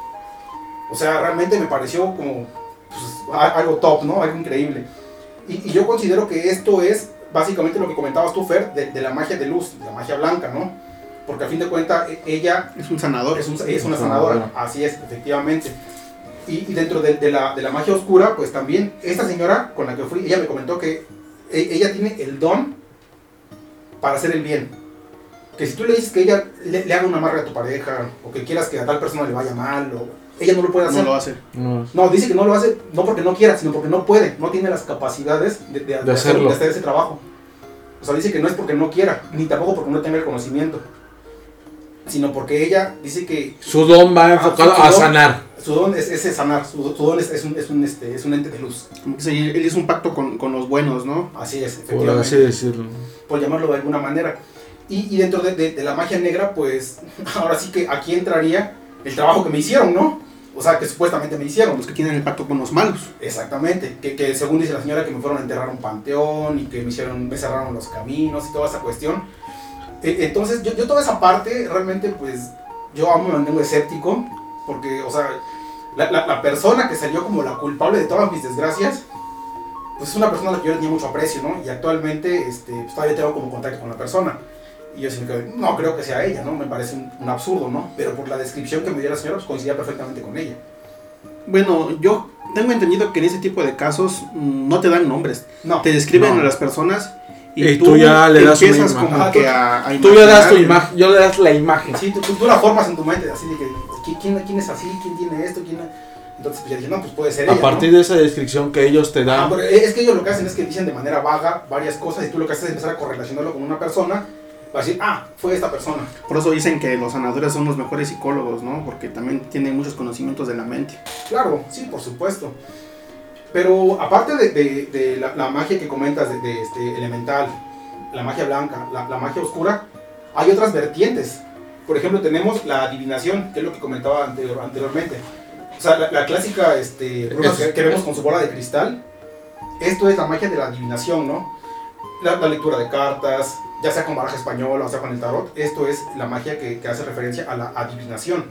O sea, realmente me pareció como pues, a- algo top, ¿no? Algo increíble. Y, y yo considero que esto es básicamente lo que comentabas tú, Fer, de, de la magia de luz, de la magia blanca, ¿no? Porque a fin de cuentas e- ella Es un sanador. es, un- es una Sanadora. sanadora, así es, efectivamente. Y, y dentro de, de la, de la magia oscura, pues también esta señora con la que fui, ella me comentó que e- ella tiene el don para hacer el bien. Que si tú le dices que ella le, le haga una amarre a tu pareja, o que quieras que a tal persona le vaya mal, o ella no lo puede hacer. No lo hace. No. No, dice que no lo hace no porque no quiera, sino porque no puede, no tiene las capacidades de, de- de hacer, hacerlo. de hacer ese trabajo. O sea, dice que no es porque no quiera, ni tampoco porque no tenga el conocimiento, sino porque ella dice que Su don va enfocado su a don. sanar. Su don es, es sanar, su, su don es, es un, es, un, este, es un ente de luz. Como que se- él hizo un pacto con, con los buenos, ¿no? Así es, Por efectivamente, así decirlo. por llamarlo de alguna manera. Y, y dentro de, de- de la magia negra, pues ahora sí que aquí entraría el trabajo que me hicieron, ¿no? O sea, que supuestamente me hicieron. Los que tienen el pacto con los malos. Exactamente, que, que según dice la señora que me fueron a enterrar a un panteón y que me hicieron, me cerraron los caminos y toda esa cuestión. E- Entonces yo, yo toda esa parte realmente pues yo aún me mantengo escéptico porque, o sea, la, la- la persona que salió como la culpable de todas mis desgracias, pues es una persona a la que yo le tenía mucho aprecio, ¿no? Y actualmente este, pues, todavía tengo como contacto con la persona. Y yo sí me quedé, no creo que sea ella, ¿no? Me parece un, un absurdo, ¿no? Pero por la descripción que me dio la señora, pues coincidía perfectamente con ella. Bueno, yo tengo entendido que en ese tipo de casos mm, no te dan nombres. No, Te describen No. a las personas y, Y tú ya le das una empiezas imagen. como Ajá, que tú- a, a Tú le das tu imagen, yo le das la imagen. Sí, tú, tú- la formas en tu mente, así de que, ¿qui- ¿quién, quién es así? ¿Quién tiene esto? ¿Quién? Entonces pues ya dije, no, pues puede ser A ella, partir ¿no? de esa descripción que ellos te Ah, dan, pero es que ellos lo que hacen es que dicen de manera vaga varias cosas y tú lo que haces es empezar a correlacionarlo con una persona para decir, ah, fue esta persona. Por eso dicen que los sanadores son los mejores psicólogos, ¿no? Porque también tienen muchos conocimientos de la mente. Claro, sí, por supuesto. Pero aparte de, de- de la, la magia que comentas, de, de este, elemental, la magia blanca, la, la magia oscura, hay otras vertientes. Por ejemplo, tenemos la adivinación, que es lo que comentaba anterior- anteriormente. O sea, la, la clásica este, bruja Es- que, que vemos con su bola de cristal. Esto es la magia de la adivinación, ¿no? La, la lectura de cartas, ya sea con baraja española o sea con el tarot. Esto es la magia que, que hace referencia a la adivinación.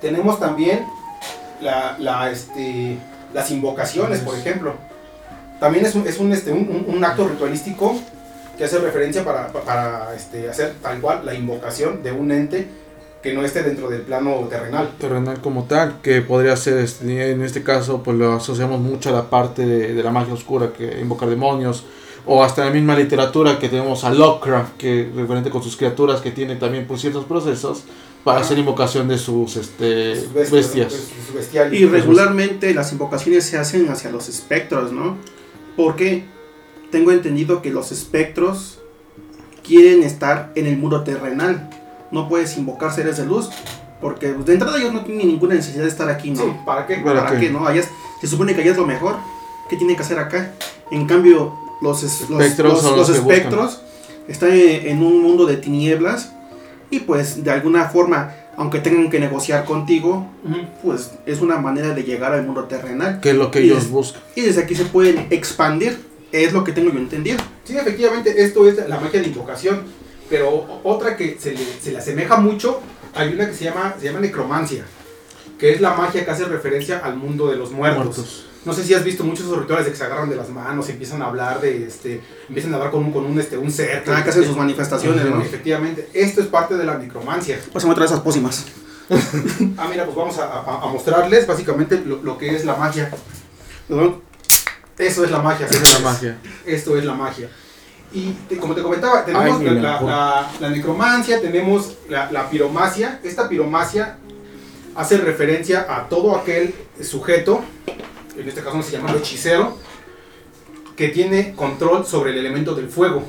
Tenemos también la, la, este, las invocaciones, por ejemplo. También es un, es un, este, un, un- un acto ritualístico que hace referencia para, para este, hacer tal cual la invocación de un ente que no esté dentro del plano terrenal. terrenal como tal, que podría ser, este, en este caso, pues lo asociamos mucho a la parte de, de la magia oscura, que invocar demonios, o hasta la misma literatura que tenemos a Lovecraft, que referente con sus criaturas, que tiene también pues, ciertos procesos para hacer invocación de sus este, Sus bestias. sus bestiales. Y regularmente las invocaciones se hacen hacia los espectros, ¿no? Porque tengo entendido que los espectros quieren estar en el mundo terrenal. No puedes invocar seres de luz. Porque pues, de entrada ellos no tienen ninguna necesidad de estar aquí, ¿no? Sí, ¿para qué? ¿Para ¿Para qué? qué, no? Allá es- se supone que allá es lo mejor. ¿Qué tienen que hacer acá? En cambio, los, es- los- Espectros los- los espectros están en en un mundo de tinieblas y pues de alguna forma aunque tengan que negociar contigo, pues es una manera de llegar al mundo terrenal. Que es lo que Y ellos es- buscan. Y desde aquí se pueden expandir, es lo que tengo yo entendido. Sí, efectivamente, esto es la magia de invocación. Pero otra que se le, se le asemeja mucho, hay una que se llama, se llama necromancia, que es la magia que hace referencia al mundo de los muertos. Muertos. No sé si has visto muchos esos rituales de que se agarran de las manos, empiezan a hablar de este, empiezan a hablar con un, con un, este, un ser. Ah, que hacen sus manifestaciones, ¿no? Efectivamente, esto es parte de la necromancia. Pásame otra de esas pócimas. Ah, mira, pues vamos a, a- a mostrarles básicamente lo, lo que es la magia. Eso es la magia. Esa es la señores. magia. Esto es la magia. Y te- como te comentaba, tenemos Ay, la, la- mejor. la- la necromancia, tenemos la, la piromacia. Esta piromacia hace referencia a todo aquel sujeto, en este caso se llama hechicero, que tiene control sobre el elemento del fuego.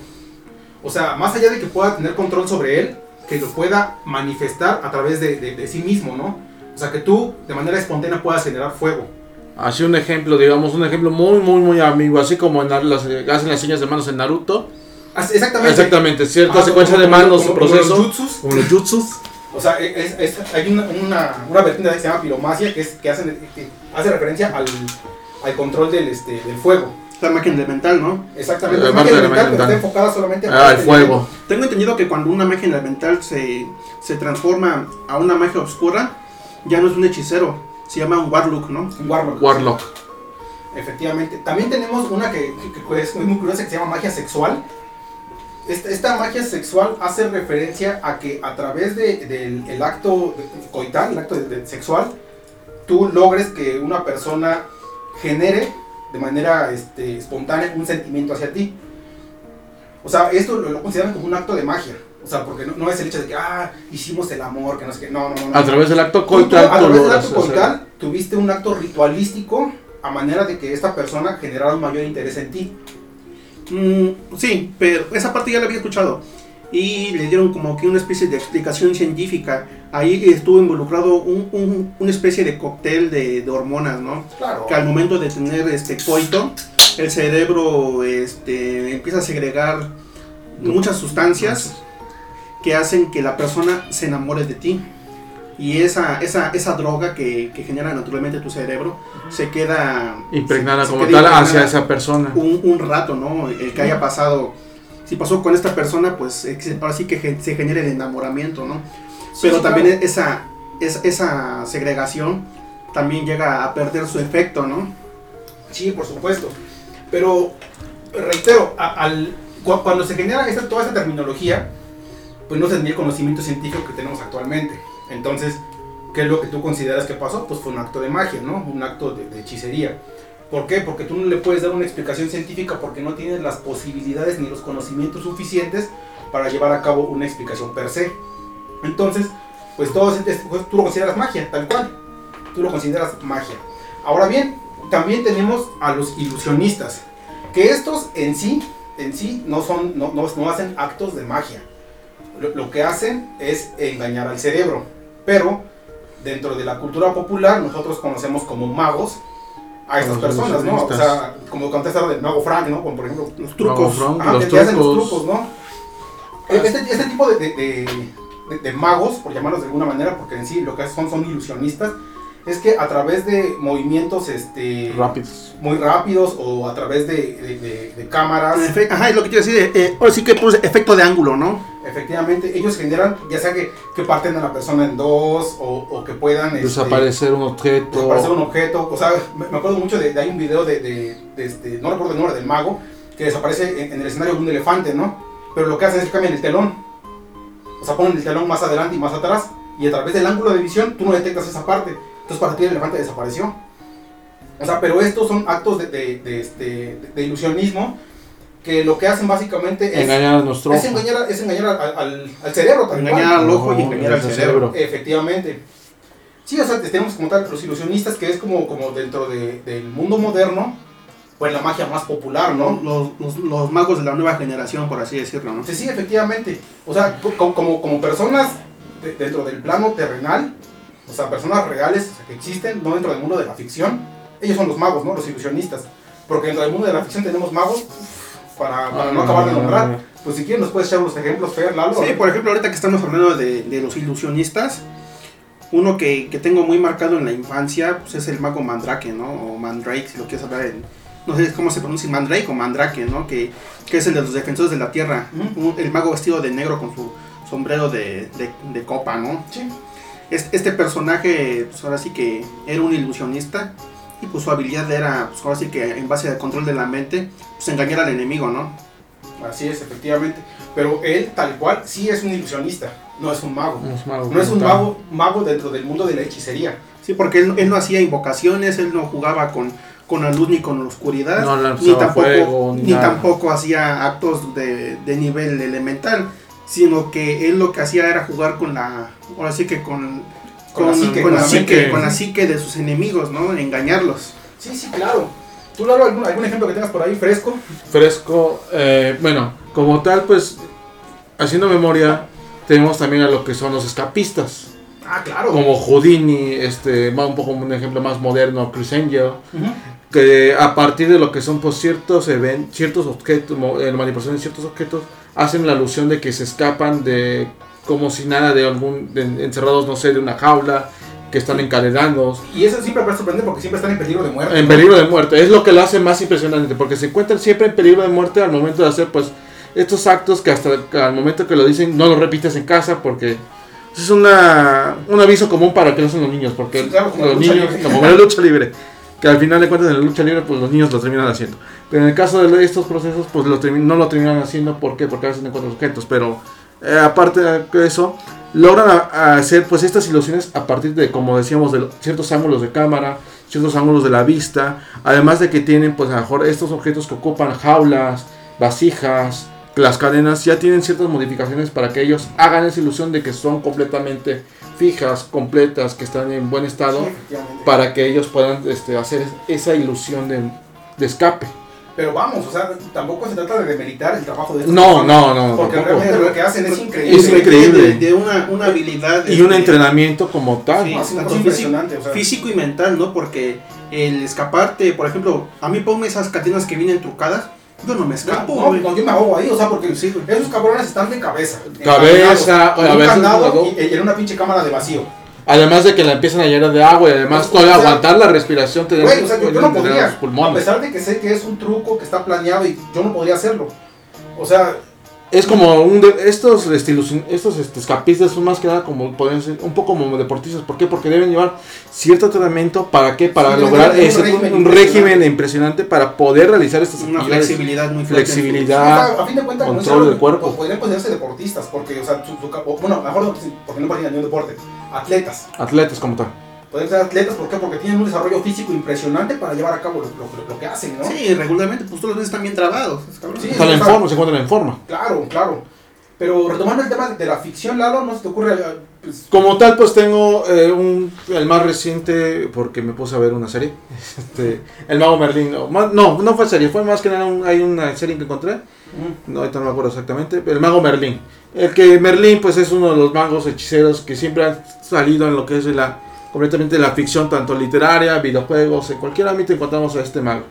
O sea, más allá de que pueda tener control sobre él, que lo pueda manifestar a través de, de- de sí mismo, ¿no? O sea, que tú de manera espontánea puedas generar fuego. Así un ejemplo, digamos, un ejemplo muy, muy, muy amigo. Así como en las, hacen las señas de manos en Naruto. As- Exactamente. Exactamente, cierta Ajá, secuencia como- de manos, como- su como los proceso. jutsus. Como los jutsus. O sea, es- es- hay una, una, una vertiente que se llama piromacia que, es, que, hacen- que hace referencia al, al control del, este, del fuego. La máquina elemental, ¿no? Exactamente. La la elemental, pero magia está enfocada solamente Ah, el este fuego. Tengo entendido que cuando una magia elemental se, se transforma a una magia oscura, ya no es un hechicero, se llama un warlock, ¿no? Un warlock. Warlock. Efectivamente. También tenemos una que, que- que es muy, muy curiosa que se llama magia sexual. Esta, esta magia sexual hace referencia a que a través de- del el acto coital, el acto de- de sexual, tú logres que una persona genere de manera este, espontánea un sentimiento hacia ti. O sea, esto lo, lo consideran como un acto de magia. O sea, porque no, no es el hecho de que, ah, hicimos el amor, que no sé qué. No, no, no. no. A través del acto coital, a través del acto coital, tuviste un acto ritualístico a manera de que esta persona generara un mayor interés en ti. Mm, sí, pero esa parte ya la había escuchado. Y le dieron como que una especie de explicación científica. Ahí estuvo involucrado un- un- una especie de cóctel de, de hormonas, ¿no? Claro. Que al momento de tener este coito, el cerebro este, empieza a segregar muchas sustancias que hacen que la persona se enamore de ti. Y esa, esa, esa droga que, que genera naturalmente tu cerebro se queda Impregnada se- se como queda tal impregnada hacia esa persona. un, un rato, ¿no? El que haya pasado, si pasó con esta persona, pues eh, ahora sí que se genere el enamoramiento, ¿no? Pero sí, también claro. esa, esa, esa segregación también llega a perder su efecto, ¿no? Sí, por supuesto. Pero, reitero, a- al, cu- cuando se genera esta, toda esta terminología, pues no tenía el conocimiento científico que tenemos actualmente. Entonces, ¿qué es lo que tú consideras que pasó? Pues fue un acto de magia, ¿no? Un acto de, de hechicería. ¿Por qué? Porque tú no le puedes dar una explicación científica porque no tienes las posibilidades ni los conocimientos suficientes para llevar a cabo una explicación per se. Entonces, pues todo es- es- pues, tú lo consideras magia, tal cual. Tú lo consideras magia. Ahora bien, también tenemos a los ilusionistas, que estos en sí, en sí no son, no, no, no hacen actos de magia. Lo, lo que hacen es engañar al cerebro. Pero dentro de la cultura popular nosotros conocemos como magos a estas personas, ¿no? O sea, como contestaron del mago Frank, ¿no? Como por ejemplo Los trucos. Frank. Ajá, Los que te hacen los trucos. trucos, ¿no? Este, este tipo de- de- de- de magos, por llamarlos de alguna manera, porque en sí lo que son son ilusionistas, es que a través de movimientos este, Rápidos. muy rápidos o a través de, de- de- de cámaras, Efe- Ajá, es lo que quiero decir. eh, eh, ahora sí que pues, efecto de ángulo, ¿no? efectivamente ellos generan, ya sea que, que parten a la persona en dos o, o que puedan este, Desaparecer un objeto. desaparecer un objeto. O sea, me, me acuerdo mucho de, de- hay un video de, de- de este, no recuerdo el nombre del mago, que desaparece en, en el escenario de un elefante, ¿no? Pero lo que hacen es que cambian el telón. O sea, ponen el telón más adelante y más atrás. Y a través del ángulo de visión tú no detectas esa parte. Entonces para ti el elefante desapareció. O sea, pero estos son actos de, de- de este, de- de ilusionismo que lo que hacen básicamente es Engañar a nuestro es ojo. engañar, a- es engañar al, al- al cerebro tal Engañar al ojo y engañar al el cerebro. Efectivamente. Sí, o sea, tenemos como tal los ilusionistas, que es como, como dentro de- del mundo moderno, pues la magia más popular, ¿no? Los, los- los magos de la nueva generación, por así decirlo, ¿no? Sí, sí, efectivamente. O sea, co- co- como, como personas de- dentro del plano terrenal, o sea, personas reales o sea, que existen, no dentro del mundo de la ficción, ellos son los magos, ¿no? Los ilusionistas. Porque dentro del mundo de la ficción tenemos magos uf, para, para no acabar de nombrar. Pues si quieren nos puedes echar unos ejemplos, Fer, Lalo. Sí, por ejemplo, ahorita que estamos hablando de, de los ilusionistas, Uno que, que tengo muy marcado en la infancia pues es el mago Mandrake, ¿no? O Mandrake, si lo quieres hablar en... No sé cómo se pronuncia, Mandrake o Mandrake, ¿no? Que, que es el de los defensores de la tierra. Un- el mago vestido de negro con su sombrero de, de- de copa, ¿no? Sí. Es- Este personaje, pues ahora sí que era un ilusionista y pues su habilidad era, pues ahora sí que en base al control de la mente, pues engañar al enemigo, ¿no? Así es, efectivamente. Pero él, tal cual, sí es un ilusionista, no es un mago. No es mago. No es un mago, mago dentro del mundo de la hechicería. Sí, porque él, él no hacía invocaciones, él no jugaba con, con la luz ni con la oscuridad, No ni, lanzaba tampoco, fuego, ni ni nada. tampoco hacía actos de, de nivel elemental, sino que él lo que hacía era jugar con la, ahora sí que con, Con la psique, con la psique, con la psique de sus enemigos, ¿no? Engañarlos. Sí, sí, claro. ¿Tú, Lalo, algún, algún ejemplo que tengas por ahí fresco? Fresco, eh, bueno, como tal, pues, haciendo memoria, tenemos también a lo que son los escapistas. Ah, claro. Como Houdini, este, más un poco un ejemplo más moderno, Chris Angel. Ujú. Que a partir de lo que son pues ciertos eventos, ciertos objetos, mo- eh, manipulación de ciertos objetos, hacen la alusión de que se escapan de como si nada de algún, de- encerrados no sé, de una jaula, que están encadenados, Y eso siempre me sorprende porque siempre están en peligro de muerte. en peligro de muerte. Es lo que lo hace más impresionante, porque se encuentran siempre en peligro de muerte al momento de hacer pues estos actos que hasta al momento que lo dicen no lo repites en casa porque es una, un aviso común para que no sean los niños, porque Sí, claro, como los la niños, libre. como la lucha libre, que al final de cuentas en la lucha libre pues los niños lo terminan haciendo. Pero en el caso de estos procesos pues no lo terminan haciendo, ¿por? Porque a veces no encuentran objetos, pero eh, aparte de eso, logran hacer pues estas ilusiones a partir de, como decíamos, de ciertos ángulos de cámara, ciertos ángulos de la vista, además de que tienen pues a lo mejor estos objetos que ocupan jaulas, vasijas, las cadenas, ya tienen ciertas modificaciones para que ellos hagan esa ilusión de que son completamente fijas, completas, que están en buen estado, Sí, para que ellos puedan este, hacer esa ilusión de, de escape. Pero vamos, o sea, tampoco se trata de demeritar el trabajo de estos No, no, no, Porque tampoco. realmente lo que hacen es increíble. Es increíble. De, de una, una habilidad. Y un este, entrenamiento como tal. Sí, No, es una tanto cosa físico, impresionante, o sea. físico y mental, ¿no? Porque el escaparte, por ejemplo, a mí ponme esas cadenas que vienen trucadas, yo no me escapo, No, yo me ahogo ahí, o sea, porque Sí, esos cabrones están de cabeza. Cabeza, con a un veces candado y, y en una pinche cámara de vacío. Además de que la empiezan a llenar de agua y además todavía o sea, aguantar la respiración te Güey, o sea, yo, yo no podría, a pesar de que sé que es un truco que está planeado y yo no podría hacerlo. O sea, Es como un de- estos ilusion- estos este, escapistas son más que nada como podrían ser un poco como deportistas. ¿Por qué? Porque deben llevar cierto entrenamiento para qué? Para Sí, lograr un ese- régimen un impresionante. régimen impresionante para poder realizar estas Una actividades. flexibilidad muy fuerte. Flexibilidad. o sea, a fin de cuentas, control del cuerpo. po- podrían considerarse deportistas, porque, o sea, su, su bueno, mejor no, porque no parecen ni un deporte, atletas. Atletas como tal. Pueden ser atletas, ¿por qué? Porque tienen un desarrollo físico impresionante para llevar a cabo lo, lo- lo que hacen, ¿no? Sí, regularmente, pues todos los veces están bien trabados. cabrones. Sí. Están en forma, se encuentran en forma. Claro, claro. Pero retomando el tema de la ficción, Lalo, ¿no se te ocurre? eh, pues, Como tal, pues tengo eh, un, el más reciente, porque me puse a ver una serie. Este, el Mago Merlín. No, no, no fue serie, fue más que nada un- hay una serie que encontré. mm, No, ahorita no me acuerdo exactamente. El mago Merlín. El que Merlín, pues es uno de los magos hechiceros que siempre han salido en lo que es la completamente la ficción, tanto literaria, videojuegos, en cualquier ámbito encontramos a este mago.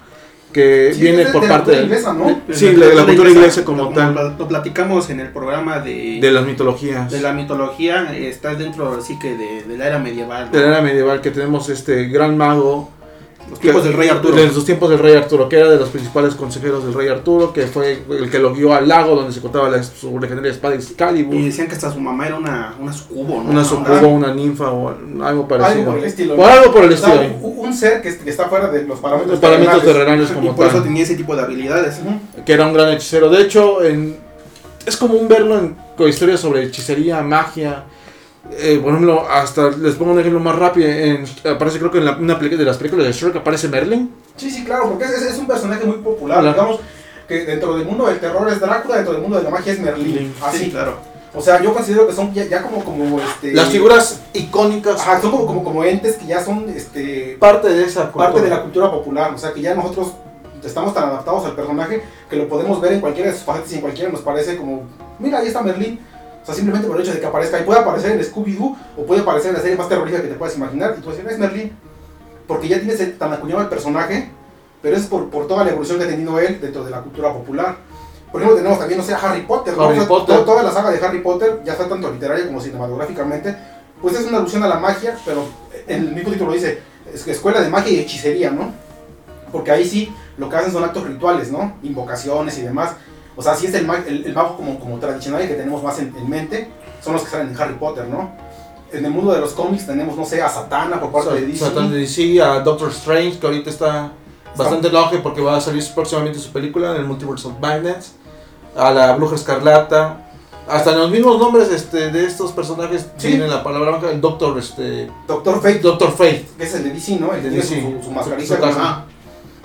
Que sí, viene de- por de la parte cultura de, inglesa, ¿no? Sí, la- la cultura inglesa como tal. Lo, platicamos en el programa de, de las mitologías. de la mitología, está dentro así que de, de la era medieval. ¿no? de la era medieval que tenemos este gran mago Los tiempos que- del rey Arturo. de los tiempos del rey Arturo que era de los principales consejeros del rey Arturo que fue el que lo guió al lago donde se contaba la, su legendaria espada Excalibur Y decían que hasta su mamá era una, una sucubo, ¿no? una sucubo una ninfa o algo parecido Algo por el estilo. Por algo por el estilo. un, un ser que, que está fuera de los parámetros los parámetros terrenales. terrenales Y como por eso tal tenía ese tipo de habilidades. Que era un gran hechicero de hecho en, es común verlo en con historias sobre hechicería magia eh, por ejemplo, hasta les pongo un ejemplo más rápido. En, aparece, creo que en la- una de las películas de Shrek aparece Merlin. Sí, sí, claro, porque es, un personaje muy popular. Claro. Digamos que dentro del mundo del terror es Drácula, dentro del mundo de la magia es. Merlín. Así. Sí, claro. O sea, yo considero que son ya, ya como, como este. Las figuras icónicas. Ajá, son como, como, como entes que ya son este, Parte de esa parte de la cultura popular. O sea, que ya nosotros estamos tan adaptados al personaje que lo podemos ver en cualquiera de sus facetas y en cualquiera nos parece como, mira, ahí está Merlín. O sea, simplemente por el hecho de que aparezca. Y puede aparecer en Scooby-Doo o puede aparecer en la serie más terrorífica que te puedas imaginar. Y tú decir, es Merlín. Porque ya tienes tan acuñado el personaje, pero es por, por toda la evolución que ha tenido él dentro de la cultura popular. Por ejemplo, tenemos también, no sé, a Harry Potter. ¿no? Harry O sea, Potter. to- Toda la saga de Harry Potter, ya sea tanto literaria como cinematográficamente, pues es una alusión a la magia, pero el mismo título dice, es escuela de magia y hechicería, ¿no? Porque ahí sí lo que hacen son actos rituales, ¿no? Invocaciones y demás. O sea, si es el, el, el mago como, como tradicional y que tenemos más en, en mente, son los que salen en Harry Potter, ¿no? En el mundo de los cómics tenemos, no sé, a Satana por parte de DC. Satan de DC, a Doctor Strange, que ahorita está bastante en auge porque va a salir próximamente su película en el Multiverse of Madness, a la Bruja Escarlata, hasta en los mismos nombres este, de estos personajes Sí. tienen la palabra blanca, el Doctor, este, Doctor Fate, Doctor Fate. que es el de DC, ¿no? El De DC. Su, su mascarita. Su ah.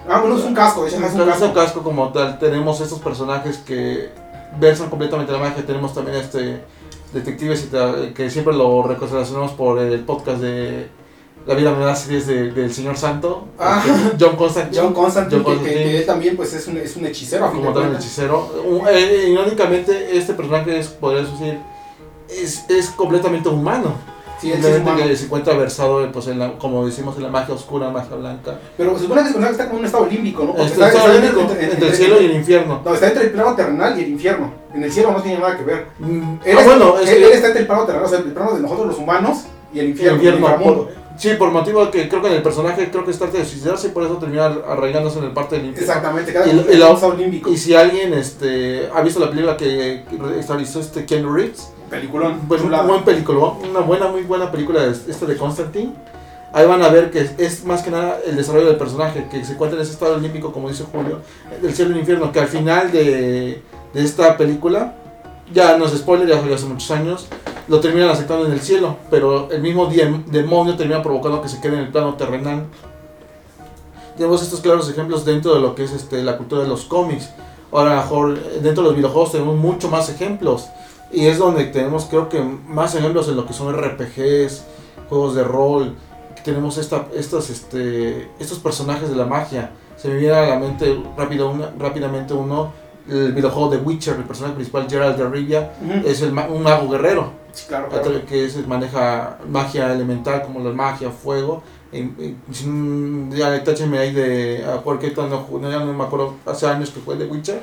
Ah, bueno, es un casco, es un Es casco. un casco como tal, tenemos estos personajes que versan completamente la magia, tenemos también este detectives que siempre lo relacionamos por el podcast de La vida me da series de- del señor santo, Ah. este, John Constantine. John Constantine, John Que, Constantine. que él también pues es un, es un hechicero como tal cuentas. hechicero. Un- eh, irónicamente, este personaje es, podría decir, es, es completamente humano. Sí, él sí es que se encuentra versado, pues, en la, como decimos, en la magia oscura, magia blanca. Pero se supone que está como en un estado límbico, ¿no? Está está único entre, el cielo y el infierno. No, está entre el plano terrenal y el infierno. En el cielo no tiene nada que ver. Mm, Él, ah, es- bueno, es él, que él está entre el plano terrenal, o sea, el plano de nosotros los humanos y el el infierno. infierno, el por- sí, por motivo de que creo que en el personaje creo que está de suicidarse y por eso termina arraigándose en el parte del infierno. Exactamente, cada Y- está un estado límbico. Y si alguien este, ha visto la película que realizó este Ken Reeves, Peliculón, Pues un buen película, una buena, muy buena película esta de Constantine. Ahí van a ver que es, más que nada el desarrollo del personaje, que se encuentra en ese estado olímpico, como dice Julio, del cielo y el infierno, que al final de, de esta película, ya no es spoiler, ya salió hace muchos años, lo terminan aceptando en el cielo, pero el mismo demonio termina provocando que se quede en el plano terrenal. Tenemos estos claros ejemplos dentro de lo que es este, la cultura de los cómics. Ahora, dentro de los videojuegos tenemos mucho más ejemplos. Y es donde tenemos, creo que, más ejemplos en lo que son RPGs, juegos de rol. que tenemos esta, estas, este, estos personajes de la magia. Se me viene a la mente rápido una- rápidamente uno, el videojuego de Witcher, el personaje principal, Geralt de Rivia, es el, ma- un mago guerrero Sí, claro, claro. que es, maneja magia elemental como la magia, fuego. Y, y ya táchenme ahí de a cualquier no, no, ya no me acuerdo, hace años que fue de Witcher,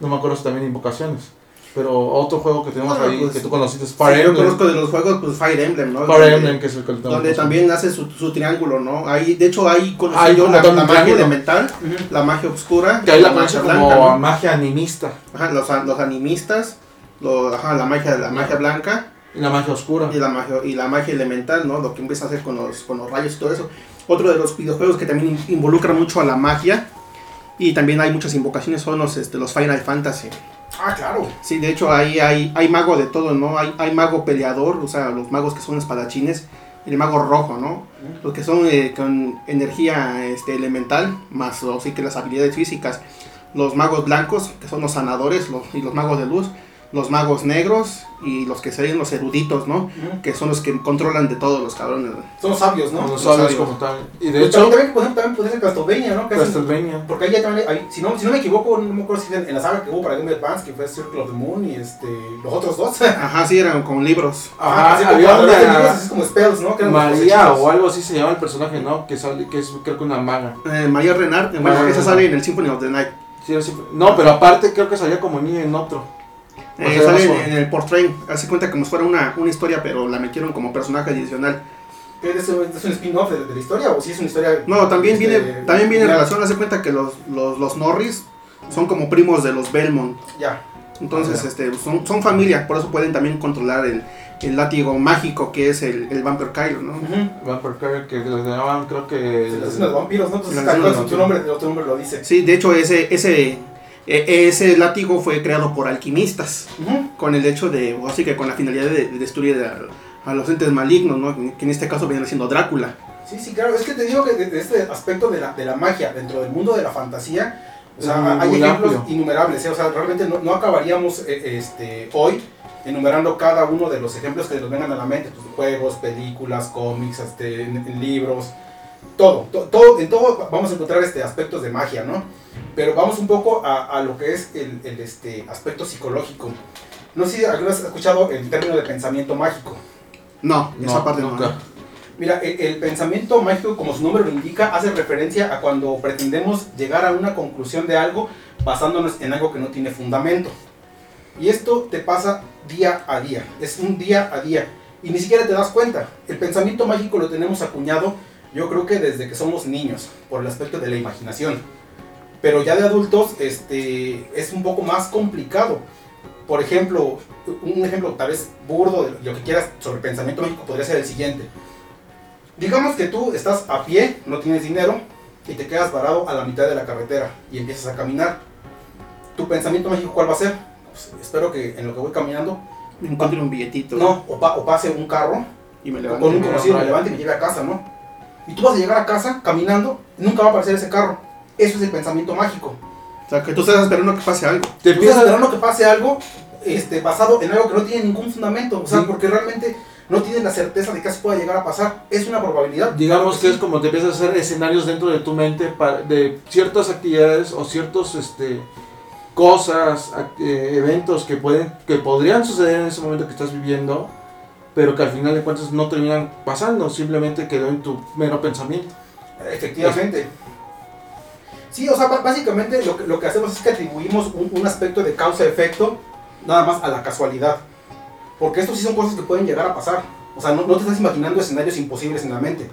no me acuerdo si también invocaciones. Pero otro juego que tenemos Bueno, ahí pues, que tú conociste es Sí, Fire yo Emblem. conozco de los juegos, pues Fire Emblem, ¿no? Fire Donde- Emblem, que es el que Donde también hace su, su triángulo, ¿no? Ahí, de hecho, ahí conocí Hay yo la, la magia elemental, Ujú. la magia oscura, Que ahí la magia conocen como blanca, ¿no? magia animista Ajá, los, los animistas, ajá, la magia, la magia blanca y la magia oscura. y la magia, y la magia elemental, ¿no? Lo que empieza a hacer con los, con los rayos y todo eso. Otro de los videojuegos que también in- involucra mucho a la magia y también hay muchas invocaciones son los, este, los Final Fantasy. Ah, claro. Sí, de hecho ahí hay, hay mago de todo, ¿no? Hay, hay mago peleador, o sea, los magos que son espadachines, el mago rojo, ¿no? Los que son eh, con energía este, elemental, más o sí que las habilidades físicas. Los magos blancos, que son los sanadores, los, y los magos de luz. Los magos negros y los que serían los eruditos, ¿no? Que son los que controlan de todos los cabrones. Son los sabios, ¿no? Los Los sabios sabios. como tal. Y de Pues hecho, también, por ejemplo, también puede ser Castlevania, ¿no? Castlevania. Porque ahí ya también, hay- si, no, si no me equivoco, no me acuerdo si en, en la saga que hubo para Game Advance, que fue Circle of the Moon y este, los otros dos. Ajá, sí, eran con libros. Ajá, así había como, a través de una- libros, así como spells, ¿no? Que eran los María o algo así se llama el personaje, ¿no? Que sale, que es creo que una maga. Eh, María Renard, bueno, esa sale en el Symphony of the Night. Sí, sí, No, pero aparte creo que salía como niña en otro. Eh, sale en, el Portrait, hace cuenta como si fuera una, una historia, pero la metieron como personaje adicional. ¿Que ¿Es, un- es un spin-off de, de la historia o si es una historia? No, también este, viene, también viene en relación, hace cuenta que los, los, los Norris son como primos de los Belmont. Ya. Entonces, Ya. este, son, son familia, por eso pueden también controlar el, el látigo mágico que es el, el Vampire Kylo, ¿no? Ujú. Vampire Carrier que les llamaban, creo que. Se le hacen los vampiros, ¿no? Pues los su vampiros. nombre, otro nombre lo dice. Sí, de hecho, ese, ese, e- ese látigo fue creado por alquimistas, con el hecho de, o así que con la finalidad de, de destruir a, a los entes malignos, ¿no? Que en este caso viene siendo Drácula. Sí, sí, claro. Es que te digo que de, de este aspecto de la, de la magia dentro del mundo de la fantasía, o sea, muy- hay muy ejemplos amplio. innumerables. ¿eh? O sea, realmente no, no acabaríamos eh, este, hoy enumerando cada uno de los ejemplos que nos vengan a la mente. Pues, juegos, películas, cómics, este, en, en libros, todo, to- todo. En todo vamos a encontrar este, aspectos de magia, ¿no? Pero vamos un poco a, a lo que es el, el, este, aspecto psicológico. No sé si has escuchado el término de pensamiento mágico. No, No, esa parte nunca. no. Mira, el, el pensamiento mágico, como su nombre lo indica, hace referencia a cuando pretendemos llegar a una conclusión de algo basándonos en algo que no tiene fundamento. Y esto te pasa día a día, es un día a día. y ni siquiera te das cuenta. El pensamiento mágico lo tenemos acuñado, yo creo que desde que somos niños, por el aspecto de la imaginación. Pero ya de adultos este, es un poco más complicado. Por ejemplo, un ejemplo tal vez burdo de lo que quieras sobre pensamiento mágico podría ser el siguiente. Digamos que tú estás a pie, no tienes dinero y te quedas parado a la mitad de la carretera y empiezas a caminar. ¿Tu pensamiento mágico cuál va a ser? Pues, espero que en lo que voy caminando Me encuentro un billetito. no, o, pa- o pase un carro Y me o levanto. con un me conocido me levante y me lleve a casa, ¿no? Y tú vas a llegar a casa caminando, nunca va a aparecer ese carro. Eso es el pensamiento mágico. O sea, que tú estás esperando que pase algo. Te Tú estás esperando que pase algo este, basado en algo que no tiene ningún fundamento. O sea, Sí. porque realmente no tienes la certeza de que eso pueda llegar a pasar. Es una probabilidad. Digamos Claro que es sí. como te empiezas a hacer escenarios dentro de tu mente para- de ciertas actividades o ciertos este, cosas, act- eh, eventos que pueden que podrían suceder en ese momento que estás viviendo, pero que al final de cuentas no terminan pasando, simplemente quedó en tu mero pensamiento. Efectivamente. Sí, o sea, básicamente lo que, lo que hacemos es que atribuimos un, un aspecto de causa-efecto nada más a la casualidad. Porque esto sí son cosas que pueden llegar a pasar. O sea, no, no te estás imaginando escenarios imposibles en la mente.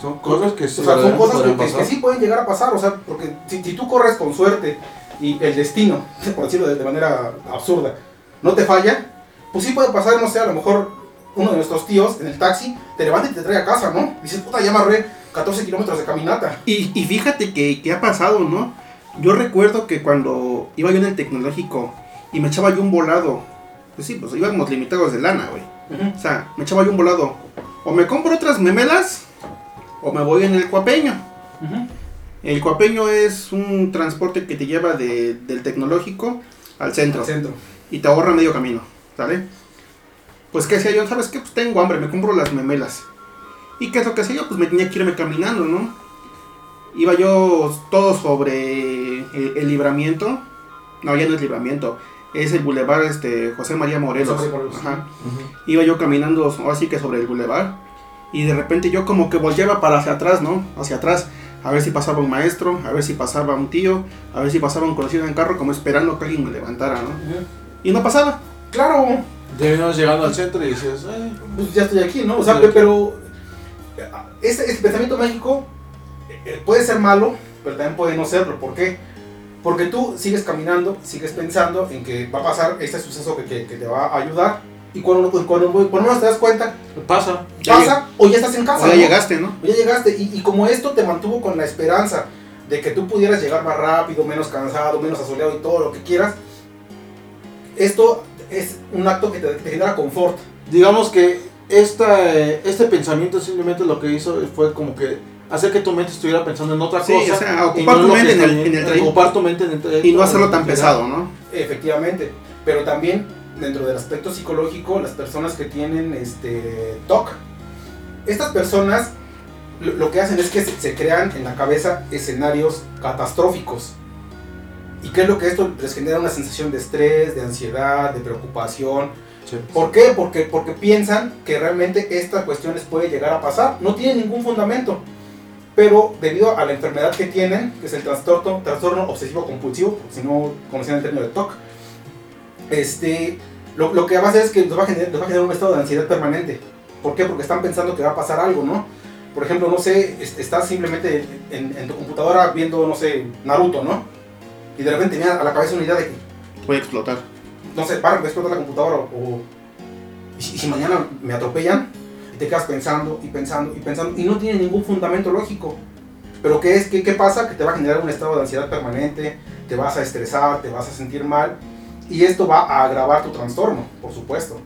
Son cosas que O sea, son cosas que, que- que sí pueden llegar a pasar. O sea, porque si, si tú corres con suerte y el destino, por decirlo de, de manera absurda, no te falla, pues sí puede pasar, no sé, a lo mejor uno de nuestros tíos en el taxi te levanta y te trae a casa, ¿no? Dices, puta, ya amarré 14 kilómetros de caminata. Y, y fíjate que, que ha pasado, ¿no? Yo recuerdo que cuando iba yo en el tecnológico y me echaba yo un volado, pues sí, pues íbamos limitados de lana, güey. O sea, me echaba yo un volado. O me compro otras memelas, o me voy en el cuapeño. El cuapeño es un transporte que te lleva de- del tecnológico al centro Al centro. y te ahorra medio camino, ¿sale? Pues qué hacía yo, ¿sabes qué? Pues tengo hambre, me compro las memelas. ¿Y qué es lo que hacía yo? Pues me tenía que irme caminando, ¿no? Iba yo todo sobre el, el libramiento. No, ya no es libramiento. Es el bulevar este, José María Morelos. José Morelos, Ajá. Iba yo caminando así que sobre el bulevar. Y de repente yo como que volteaba para hacia atrás, ¿no? Hacia atrás. A ver si pasaba un maestro, a ver si pasaba un tío, a ver si pasaba un conocido en carro, como esperando que alguien me levantara, ¿no? Y no pasaba. Claro, Terminamos llegando al centro y dices, "Ay, pues ya estoy aquí, ¿no? O sea, aquí. pero eh, este, este pensamiento mágico eh, eh, puede ser malo, pero también puede no serlo. ¿Por qué? Porque tú sigues caminando, sigues pensando en que va a pasar este suceso que, que- que te va a ayudar. Y cuando, cuando, cuando menos te das cuenta, pasa. Ya pasa o ya estás en casa. O ya ¿no? llegaste, ¿no? O ya llegaste. Y, y como esto te mantuvo con la esperanza de que tú pudieras llegar más rápido, menos cansado, menos asoleado y todo lo que quieras, esto es un acto que te, te genera confort. Digamos que esta, eh, este pensamiento simplemente lo que hizo fue como que hacer que tu mente estuviera pensando en otra Sí, cosa. o sea, ocupar no tu mente en el- está- en el trayecto. Ocupar tu mente en el trayecto, Y no hacerlo tan pesado, ¿no? Efectivamente, pero también dentro del aspecto psicológico, las personas que tienen este TOC, estas personas lo, lo que hacen es que se, se crean en la cabeza escenarios catastróficos. ¿Y qué es lo que esto les genera? Una sensación de estrés, de ansiedad, de preocupación. Sí. ¿Por qué? Porque, porque piensan que realmente estas cuestiones pueden llegar a pasar. No tienen ningún fundamento. Pero debido a la enfermedad que tienen, que es el trastorno, trastorno obsesivo compulsivo, si no conocían el término de TOC, este, lo, lo que va a hacer es que les va a, generar, les va a generar un estado de ansiedad permanente. ¿Por qué? Porque están pensando que va a pasar algo, ¿no? Por ejemplo, no sé, est- estás simplemente en, en tu computadora viendo, no sé, Naruto, ¿no? Y de repente viene a la cabeza una idea de que, Puede explotar. no sé, para, me explota la computadora o... y si, si mañana me atropellan, y te quedas pensando y pensando y pensando, y no tiene ningún fundamento lógico. Pero ¿qué es? ¿Qué, qué pasa? Que te va a generar un estado de ansiedad permanente, te vas a estresar, te vas a sentir mal, y esto va a agravar tu trastorno, por supuesto.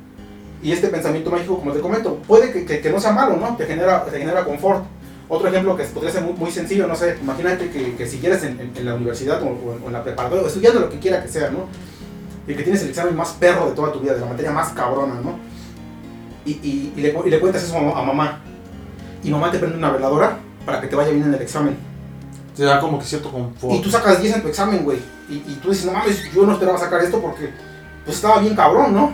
Y este pensamiento mágico, como te comento, puede que, que- que no sea malo, ¿no? Te genera, te genera confort. Otro ejemplo que podría ser muy, muy sencillo, no sé, imagínate que, que siguieras en, en- en la universidad o, o en, la preparatoria, o estudiando lo que quiera que sea, ¿no? Y que tienes el examen más perro de toda tu vida, de la materia más cabrona, ¿no? Y, y- y le, cu- y le cuentas eso a, a mamá. Y mamá te prende una veladora para que te vaya bien en el examen. Te da como que cierto confort. Y tú sacas 10 en tu examen, güey. Y, y tú dices, no mames, yo no esperaba sacar esto porque pues estaba bien cabrón, ¿no?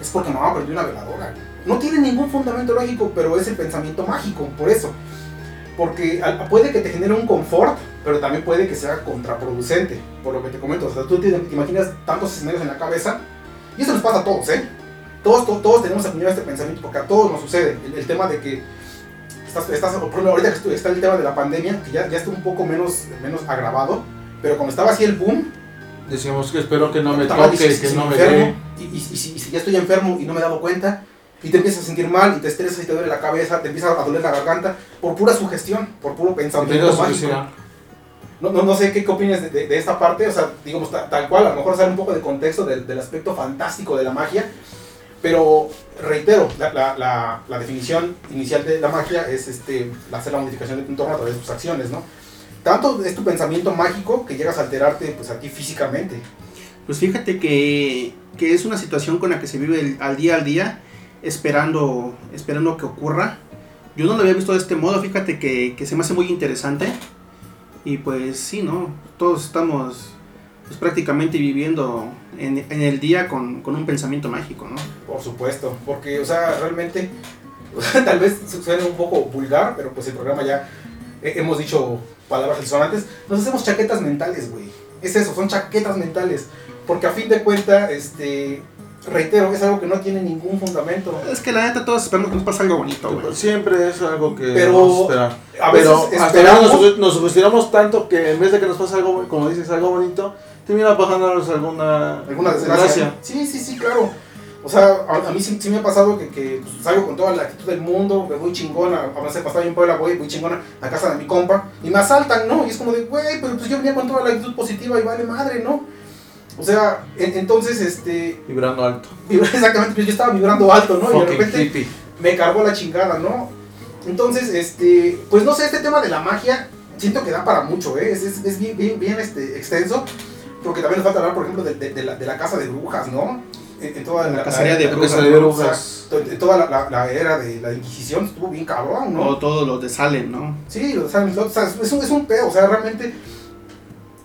Es porque mamá perdió una veladora. No tiene ningún fundamento lógico, pero es el pensamiento mágico, por eso. Porque puede que te genere un confort, pero también puede que sea contraproducente, por lo que te comento. O sea, tú te, imaginas tantos escenarios en la cabeza, y eso nos pasa a todos, ¿eh? todos, to- todos tenemos acuñado este pensamiento porque a todos nos sucede. El, tema de que estás, estás ahorita que está el tema de la pandemia, que ya, ya está un poco menos, menos agravado, pero cuando estaba así el boom, Decíamos que espero que no me toque, dices, que si no me dé. y, y- y si, y si ya estoy enfermo y no me he dado cuenta, y te empiezas a sentir mal, y te estresas y te duele la cabeza, te empieza a doler la garganta, por pura sugestión, por puro pensamiento mágico. No, no, no sé qué, qué opinas de, de- de esta parte, o sea, digamos, ta- tal cual, a lo mejor sale un poco de contexto del, del aspecto fantástico de la magia, pero reitero, la, la- la- la definición inicial de la magia es este, hacer la modificación de tu entorno a través de tus acciones, ¿no? Tanto es tu pensamiento mágico que llegas a alterarte pues a ti físicamente. Pues fíjate que, que es una situación con la que se vive el- al día al día, esperando, esperando que ocurra. Yo no lo había visto de este modo, fíjate que, que se me hace muy interesante. Y pues sí, ¿no? Todos estamos pues, prácticamente viviendo en, en el día con, con un pensamiento mágico, ¿no? Por supuesto, porque, o sea, realmente, o sea, tal vez su- suene un poco vulgar, pero pues el programa ya eh, hemos dicho palabras disonantes. Nos hacemos chaquetas mentales, güey. Es eso, son chaquetas mentales. Porque a fin de cuentas, este, reitero, es algo que no tiene ningún fundamento. Es que la neta todos esperamos que nos pase algo bonito, güey. Siempre es algo que Pero vamos a esperar. A Pero veces hasta esperamos, ahora nos, nos sugestionamos tanto que en vez de que nos pase algo, como dices, algo bonito, termina pasándonos alguna, alguna desgracia. Sí, sí, sí, claro. O sea, a, a mí sí, sí me ha pasado que, que pues, salgo con toda la actitud del mundo, me voy chingona, a veces pasaba yo en Puebla, voy, voy chingona a casa de mi compa, y me asaltan, ¿no? Y es como de, güey, pero pues yo venía con toda la actitud positiva y vale madre, ¿no? O sea, en- entonces, este, Vibrando alto. exactamente, pues yo estaba vibrando alto, ¿no? Y de repente hippie. me cargó la chingada, ¿no? Entonces, este, pues no sé, este tema de la magia, siento que da para mucho, ¿eh? Es, es, es bien, bien, bien este, extenso, porque también nos falta hablar, por ejemplo, de, de- de la, de la casa de brujas, ¿no? En, toda La cacería de brujas, de toda la, la- era de la Inquisición estuvo bien cabrón, ¿no? O todo lo de Salem, ¿no? Sí, o sea, o sea, es, un, es un pedo, o sea, realmente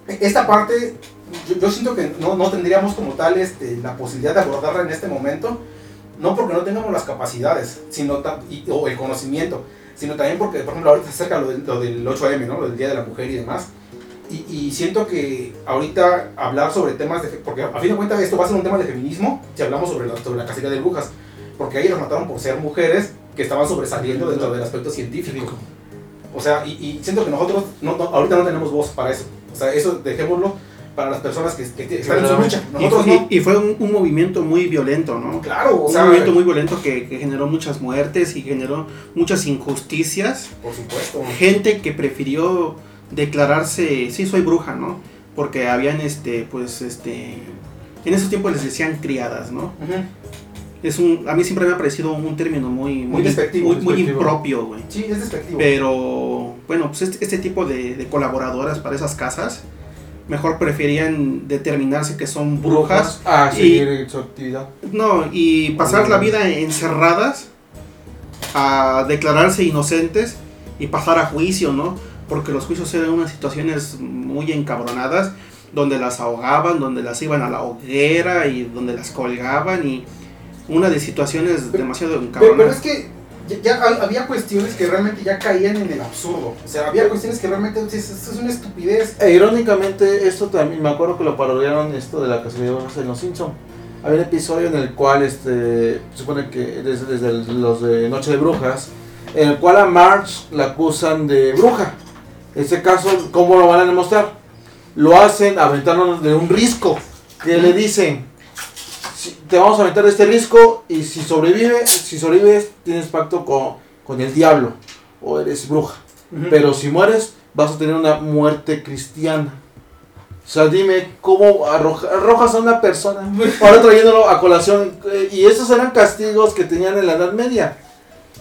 esta parte yo, yo siento que no, no tendríamos como tal este, la posibilidad de abordarla en este momento, no porque no tengamos las capacidades sino y- o el conocimiento, sino también porque, por ejemplo, ahorita se acerca lo del, lo del 8M, ¿no? lo del Día de la Mujer y demás. Y, y siento que ahorita hablar sobre temas de... Porque a fin de cuentas esto va a ser un tema de feminismo si hablamos sobre la, sobre la cacería de brujas. Porque ahí las mataron por ser mujeres que estaban sobresaliendo dentro del aspecto científico. O sea, y, y siento que nosotros no, no- ahorita no tenemos voz para eso. O sea, eso dejémoslo para las personas que, que están en su lucha. Y, Nosotros fue- no. y fue un, un movimiento muy violento, ¿no? Claro, o un sea, movimiento muy violento que, que generó muchas muertes y generó muchas injusticias. por supuesto. Gente que prefirió declararse, sí, soy bruja, ¿no? Porque habían, este, pues, este, en esos tiempos les decían criadas, ¿no? Es un, a mí siempre me ha parecido un término muy, Muy despectivo, muy, muy impropio, güey. Sí, es despectivo. Pero bueno, pues este, este tipo de, de colaboradoras para esas casas mejor preferían determinarse que son brujas. a y- seguir su actividad. No, y pasar la vida encerradas a declararse inocentes y pasar a juicio, ¿no? Porque los juicios eran unas situaciones muy encabronadas donde las ahogaban, donde las iban a la hoguera y donde las colgaban y una de situaciones demasiado Pero, pero encabronadas. es que ya, ya ha- había cuestiones que realmente ya caían en el absurdo. O sea, había cuestiones que realmente es, una estupidez. E irónicamente, esto también, me acuerdo que lo parodiaron esto de la cacería de Los Simpson. Había un episodio en el cual, este, se supone que desde, desde el- los de Noche de Brujas, en el cual a Marge la acusan de bruja. En este caso, ¿cómo lo van a demostrar? Lo hacen aventándonos de un risco. Que le dicen, "Si- te vamos a aventar de este risco y si sobrevives, si sobrevives, tienes pacto con, con el diablo o eres bruja. Pero si mueres, vas a tener una muerte cristiana. O sea, dime cómo arroja- arrojas a una persona. Ahora trayéndolo a colación. eh, Y esos eran castigos que tenían en la Edad Media.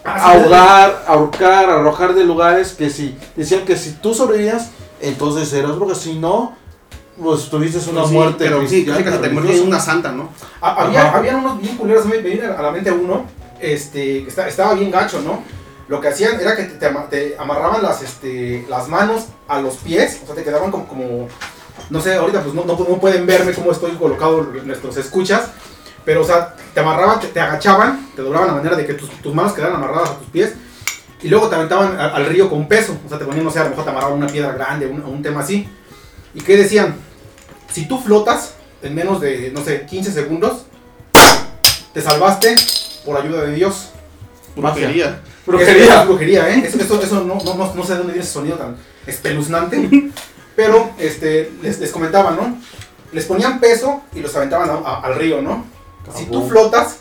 Ah, Ahogar, ahorcar, arrojar de lugares que si decían que si tú sobrevivías, entonces eras bruja. Si no, pues tuviste una Sí, muerte pero sí, casi te religiosa. una santa, ¿no? Ha- Había, habían unos bien culeros, me viene a la mente uno, este, que está- estaba bien gacho, ¿no? Lo que hacían era que te, te ama- te amarraban las, este, las manos a los pies, o sea, te quedaban como, como no sé, ahorita pues no, no, no pueden verme cómo estoy colocado nuestros escuchas, pero o sea, te amarraban, te, te agachaban, te doblaban a manera de que tus, tus manos quedaran amarradas a tus pies, y luego te aventaban a- al río con peso, o sea, te ponían, no sé, a lo mejor te amarraban una piedra grande, un, un tema así, y que decían, si tú flotas en menos de, no sé, 15 segundos, te salvaste por ayuda de Dios. Brujería. Brujería. Eso es brujería, ¿eh? Eso, eso, eso no, no, no, no sé de dónde viene ese sonido tan espeluznante. Pero este, les, les comentaba, ¿no? Les ponían peso y los aventaban a- a- al río, ¿no? Si tú flotas,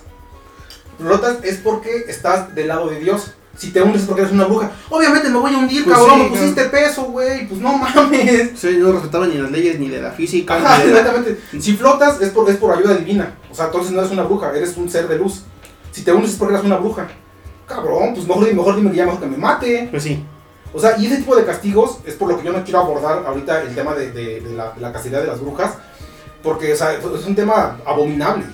flotas es porque estás del lado de Dios. Si te hundes es porque eres una bruja. Obviamente me voy a hundir, Pues cabrón. sí, me pusiste peso, güey. Pues no mames. Sí, no respetaban ni las leyes ni de la física. Ajá, ni de la- exactamente. Si flotas es por, es por ayuda divina. O sea, entonces no eres una bruja, eres un ser de luz. Si te hundes es porque eres una bruja. Cabrón, pues mejor, mejor dime que ya mejor que me mate. Pues sí. O sea, y ese tipo de castigos es por lo que yo no quiero abordar ahorita el tema de, de- de la, de la castidad de las brujas. Porque, o sea, es un tema abominable.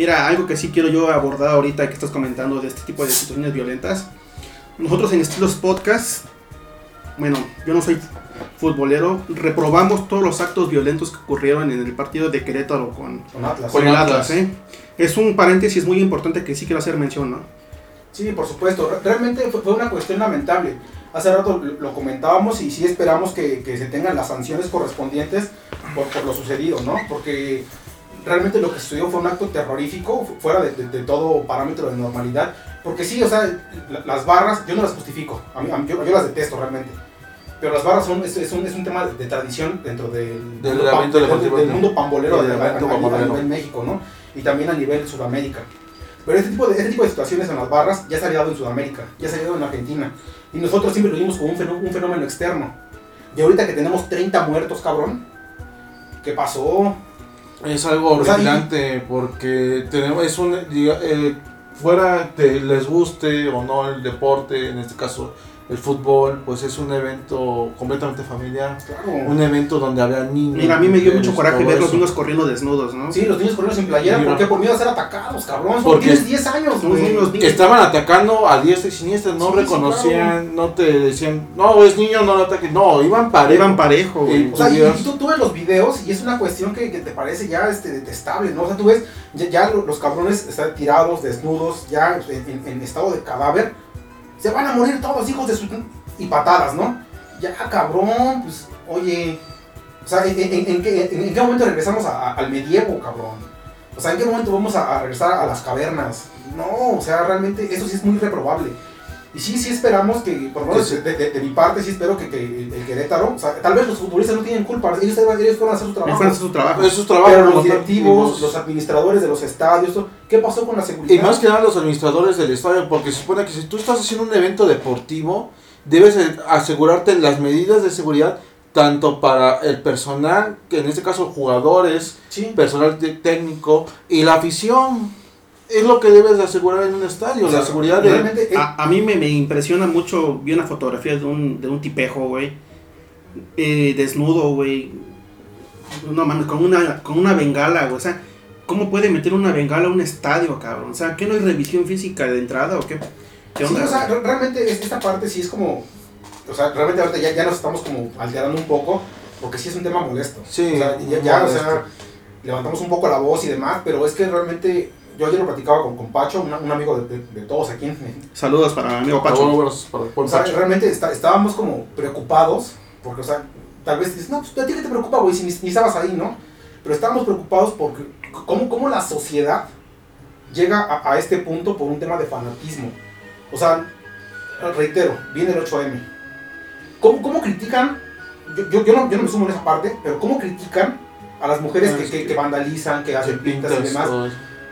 Mira, algo que sí quiero yo abordar ahorita que estás comentando de este tipo de situaciones violentas. Nosotros en Estilos Podcast, bueno, yo no soy futbolero, reprobamos todos los actos violentos que ocurrieron en el partido de Querétaro con, Con Atlas. con el Atlas. Atlas. ¿eh? Es un paréntesis muy importante que sí quiero hacer mención, ¿no? Sí, por supuesto. Re- Realmente fue, una cuestión lamentable. Hace rato lo lo comentábamos y sí esperamos que, que se tengan las sanciones correspondientes por, por lo sucedido, ¿no? Porque realmente lo que sucedió fue un acto terrorífico, fu- fuera de, de- de todo parámetro de normalidad. Porque sí, o sea, la- las barras, yo no las justifico, a mí, a mí- yo, yo las detesto realmente. Pero las barras son, es, es un, es un tema de, de tradición dentro del, Del mundo pambolero de- a- a- nivel México, ¿no? Y también a nivel Sudamérica. Pero este tipo, de, este tipo de situaciones en las barras ya se ha dado en Sudamérica, ya se ha dado en Argentina. Y nosotros siempre lo vimos como un fenómeno, un fenómeno externo. Y ahorita que tenemos 30 muertos, cabrón, ¿qué pasó? Es algo y- horripilante porque tenemos, es un, eh, fuera te les guste o no el deporte, en este caso el fútbol, pues es un evento completamente familiar, Claro. un evento donde había niños. Mira, a mí me dio mucho coraje ver los niños corriendo desnudos, ¿no? Sí, los niños corriendo sin playera, Mira. ¿por miedo a ser atacados, cabrón. Porque Tienes 10 años, güey. niños, niños. Estaban atacando a diestra y siniestra, no Sí, sí, reconocían, no te decían, no, es niño, no lo ataquen, no, iban parejo. Iban parejo, güey. O sea, y, tú, tú ves los videos y es una cuestión que, que te parece ya este, detestable, ¿no? O sea, tú ves ya, ya lo- los cabrones están tirados, desnudos, ya en, en- en estado de cadáver. Se van a morir todos hijos de sus... y patadas, ¿no? Ya, cabrón, pues, oye... O sea, ¿en, qué, en- en qué momento regresamos al medievo, cabrón? O sea, ¿en qué momento vamos a regresar a las cavernas? No, o sea, realmente eso sí es muy reprobable. Y sí, sí esperamos que, por lo menos de, de- de mi parte, sí espero que, que el, el Querétaro, o sea, tal vez los futbolistas no tienen culpa, ellos, ellos fueron a hacer su trabajo. fue a hacer su trabajo. Pero los directivos, los administradores de los estadios, ¿qué pasó con la seguridad? Y más que nada los administradores del estadio, porque se supone que si tú estás haciendo un evento deportivo, debes asegurarte las medidas de seguridad tanto para el personal, que en este caso jugadores, Sí. personal técnico y la afición. Es lo que debes de asegurar en un estadio, O sea, la seguridad de... realmente, eh, A, a mí me, me impresiona mucho, vi una fotografía de un, de un tipejo, güey, eh, desnudo, güey, no mames, con una, con una bengala, güey, o sea, ¿cómo puede meter una bengala a un estadio, cabrón? O sea, ¿qué no hay revisión física de entrada o qué? ¿Qué Sí, onda? o sea, realmente es- esta parte sí es como, o sea, realmente ahorita ya, ya nos estamos como alterando un poco, porque sí es un tema molesto. Sí, o sea, ya, ya, o sea, levantamos un poco la voz y demás, pero es que realmente, yo ayer lo platicaba con, con Pacho, una- un amigo de, de- de todos aquí, en- Saludos para mi amigo Pacho. buenos- para el buen o sea, Pacho. realmente está- estábamos como preocupados, porque, o sea, tal vez dices, no, pues a ti qué te preocupa, güey, si ni, ni estabas ahí, ¿no? Pero estábamos preocupados porque, cómo, cómo la sociedad llega a, a este punto por un tema de fanatismo. O sea, reitero, viene el 8M. ¿Cómo, cómo critican? Yo, yo, yo no, yo no me sumo en esa parte, pero ¿cómo critican a las mujeres Ah, que, que- que- vandalizan, que hacen pintas y demás?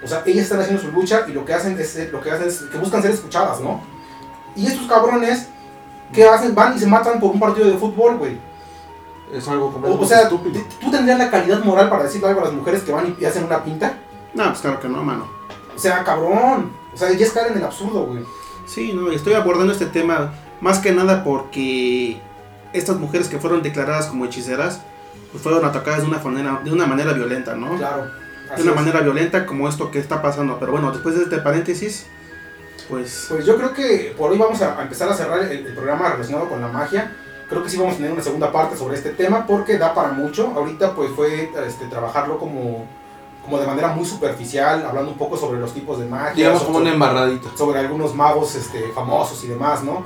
O sea, ellas están haciendo su lucha y lo que hacen es, lo que hacen es que buscan ser escuchadas, ¿no? Y estos cabrones, ¿qué hacen? Van y se matan por un partido de fútbol, güey. Es algo completamente o sea, estúpido. ¿t- ¿tú tendrías la calidad moral para decirle algo a las mujeres que van y, y hacen una pinta? No, pues claro que no, mano. O sea, cabrón. O sea, ya es caer en el absurdo, güey. Sí, no, estoy abordando este tema más que nada porque estas mujeres que fueron declaradas como hechiceras pues fueron atacadas de una manera, de una manera violenta, ¿no? Claro. De una es. manera violenta como esto que está pasando. Pero bueno, después de este paréntesis, pues Pues yo creo que por hoy vamos a empezar a cerrar el, el programa relacionado con la magia. Creo que sí vamos a tener una segunda parte sobre este tema porque da para mucho. Ahorita pues fue este, trabajarlo como, como de manera muy superficial, hablando un poco sobre los tipos de magia. Digamos como una embarradita. sobre algunos magos este, famosos y demás, ¿no?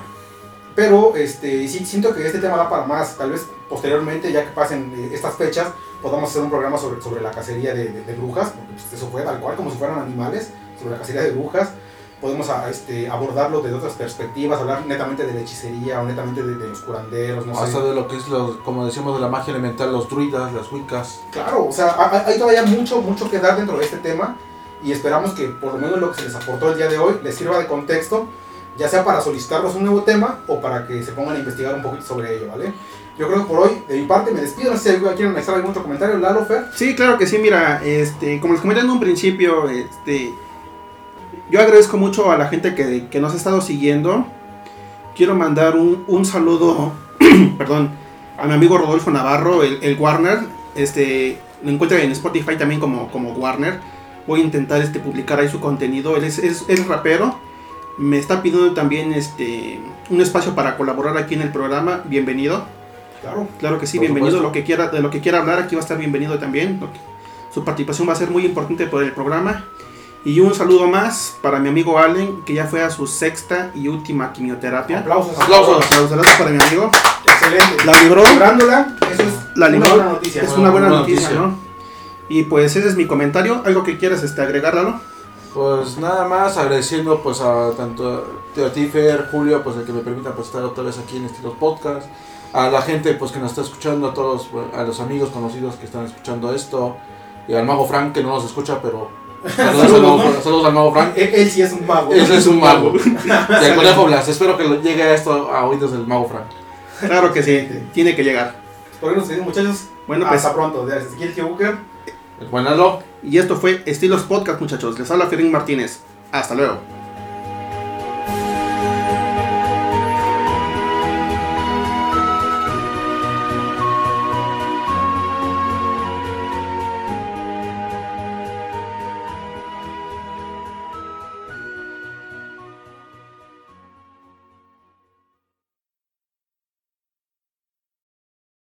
Pero este, sí siento que este tema da para más. Tal vez posteriormente, ya que pasen eh, estas fechas, podamos hacer un programa sobre, sobre la cacería de, de- de brujas, porque pues, eso fue tal cual, como si fueran animales. sobre la cacería de brujas. Podemos a- este, abordarlo desde otras perspectivas, hablar netamente de la hechicería o netamente de, de los curanderos, no sé. Hasta de lo que es, los, como decíamos, de la magia elemental, los druidas, las wicas. Claro, o sea, ha- ha- hay todavía mucho, mucho que dar dentro de este tema y esperamos que por lo menos lo que se les aportó el día de hoy les sirva de contexto, ya sea para solicitarnos un nuevo tema o para que se pongan a investigar un poquito sobre ello, ¿vale? Yo creo que por hoy, de mi parte, me despido. No sé si quieren anexar algún otro comentario, Lalo, Fer. Sí, claro que sí, mira, este, como les comenté en un principio, este, yo agradezco mucho a la gente que, que nos ha estado siguiendo. Quiero mandar un, un saludo, perdón, a mi amigo Rodolfo Navarro, el, Warner. Este, lo encuentran en Spotify también como, como Warner. Voy a intentar este, publicar ahí su contenido. Él es, es, es rapero. Me está pidiendo también este, un espacio para colaborar aquí en el programa. Bienvenido. Claro. Claro que sí, Por bienvenido. supuesto. Lo que quiera, de lo que quiera hablar aquí va a estar bienvenido también. Su participación va a ser muy importante por el programa. Y un saludo más para mi amigo Allen, que ya fue a su sexta y última quimioterapia. Aplausos. Aplausos. Aplausos para mi amigo. Excelente. La libró. Librándola, eso es La una libró. buena noticia. Es una buena buena noticia, noticia. ¿no? Y pues ese es mi comentario. ¿Algo que quieras este, agregarlo? Pues nada más agradeciendo pues a tanto a ti Fer, Julio, pues el que me permita pues estar otra vez aquí en Estilos Podcast, a la gente pues que nos está escuchando, a todos, pues, a los amigos conocidos que están escuchando esto, y al mago Frank que no nos escucha, pero saludos, al, mago, saludos al mago Frank. Él, él sí es un mago. Ese es un mago. Y al conejo Blas, espero que llegue esto a oídos del mago Frank. Claro que sí, tiene que llegar. Por hoy nos despedimos, muchachos. Bueno, pues, Hasta pronto. De Ezequiel Tío Booker. El buen y esto fue Estilos Podcast, muchachos. Les habla Ferín Martínez. Hasta luego.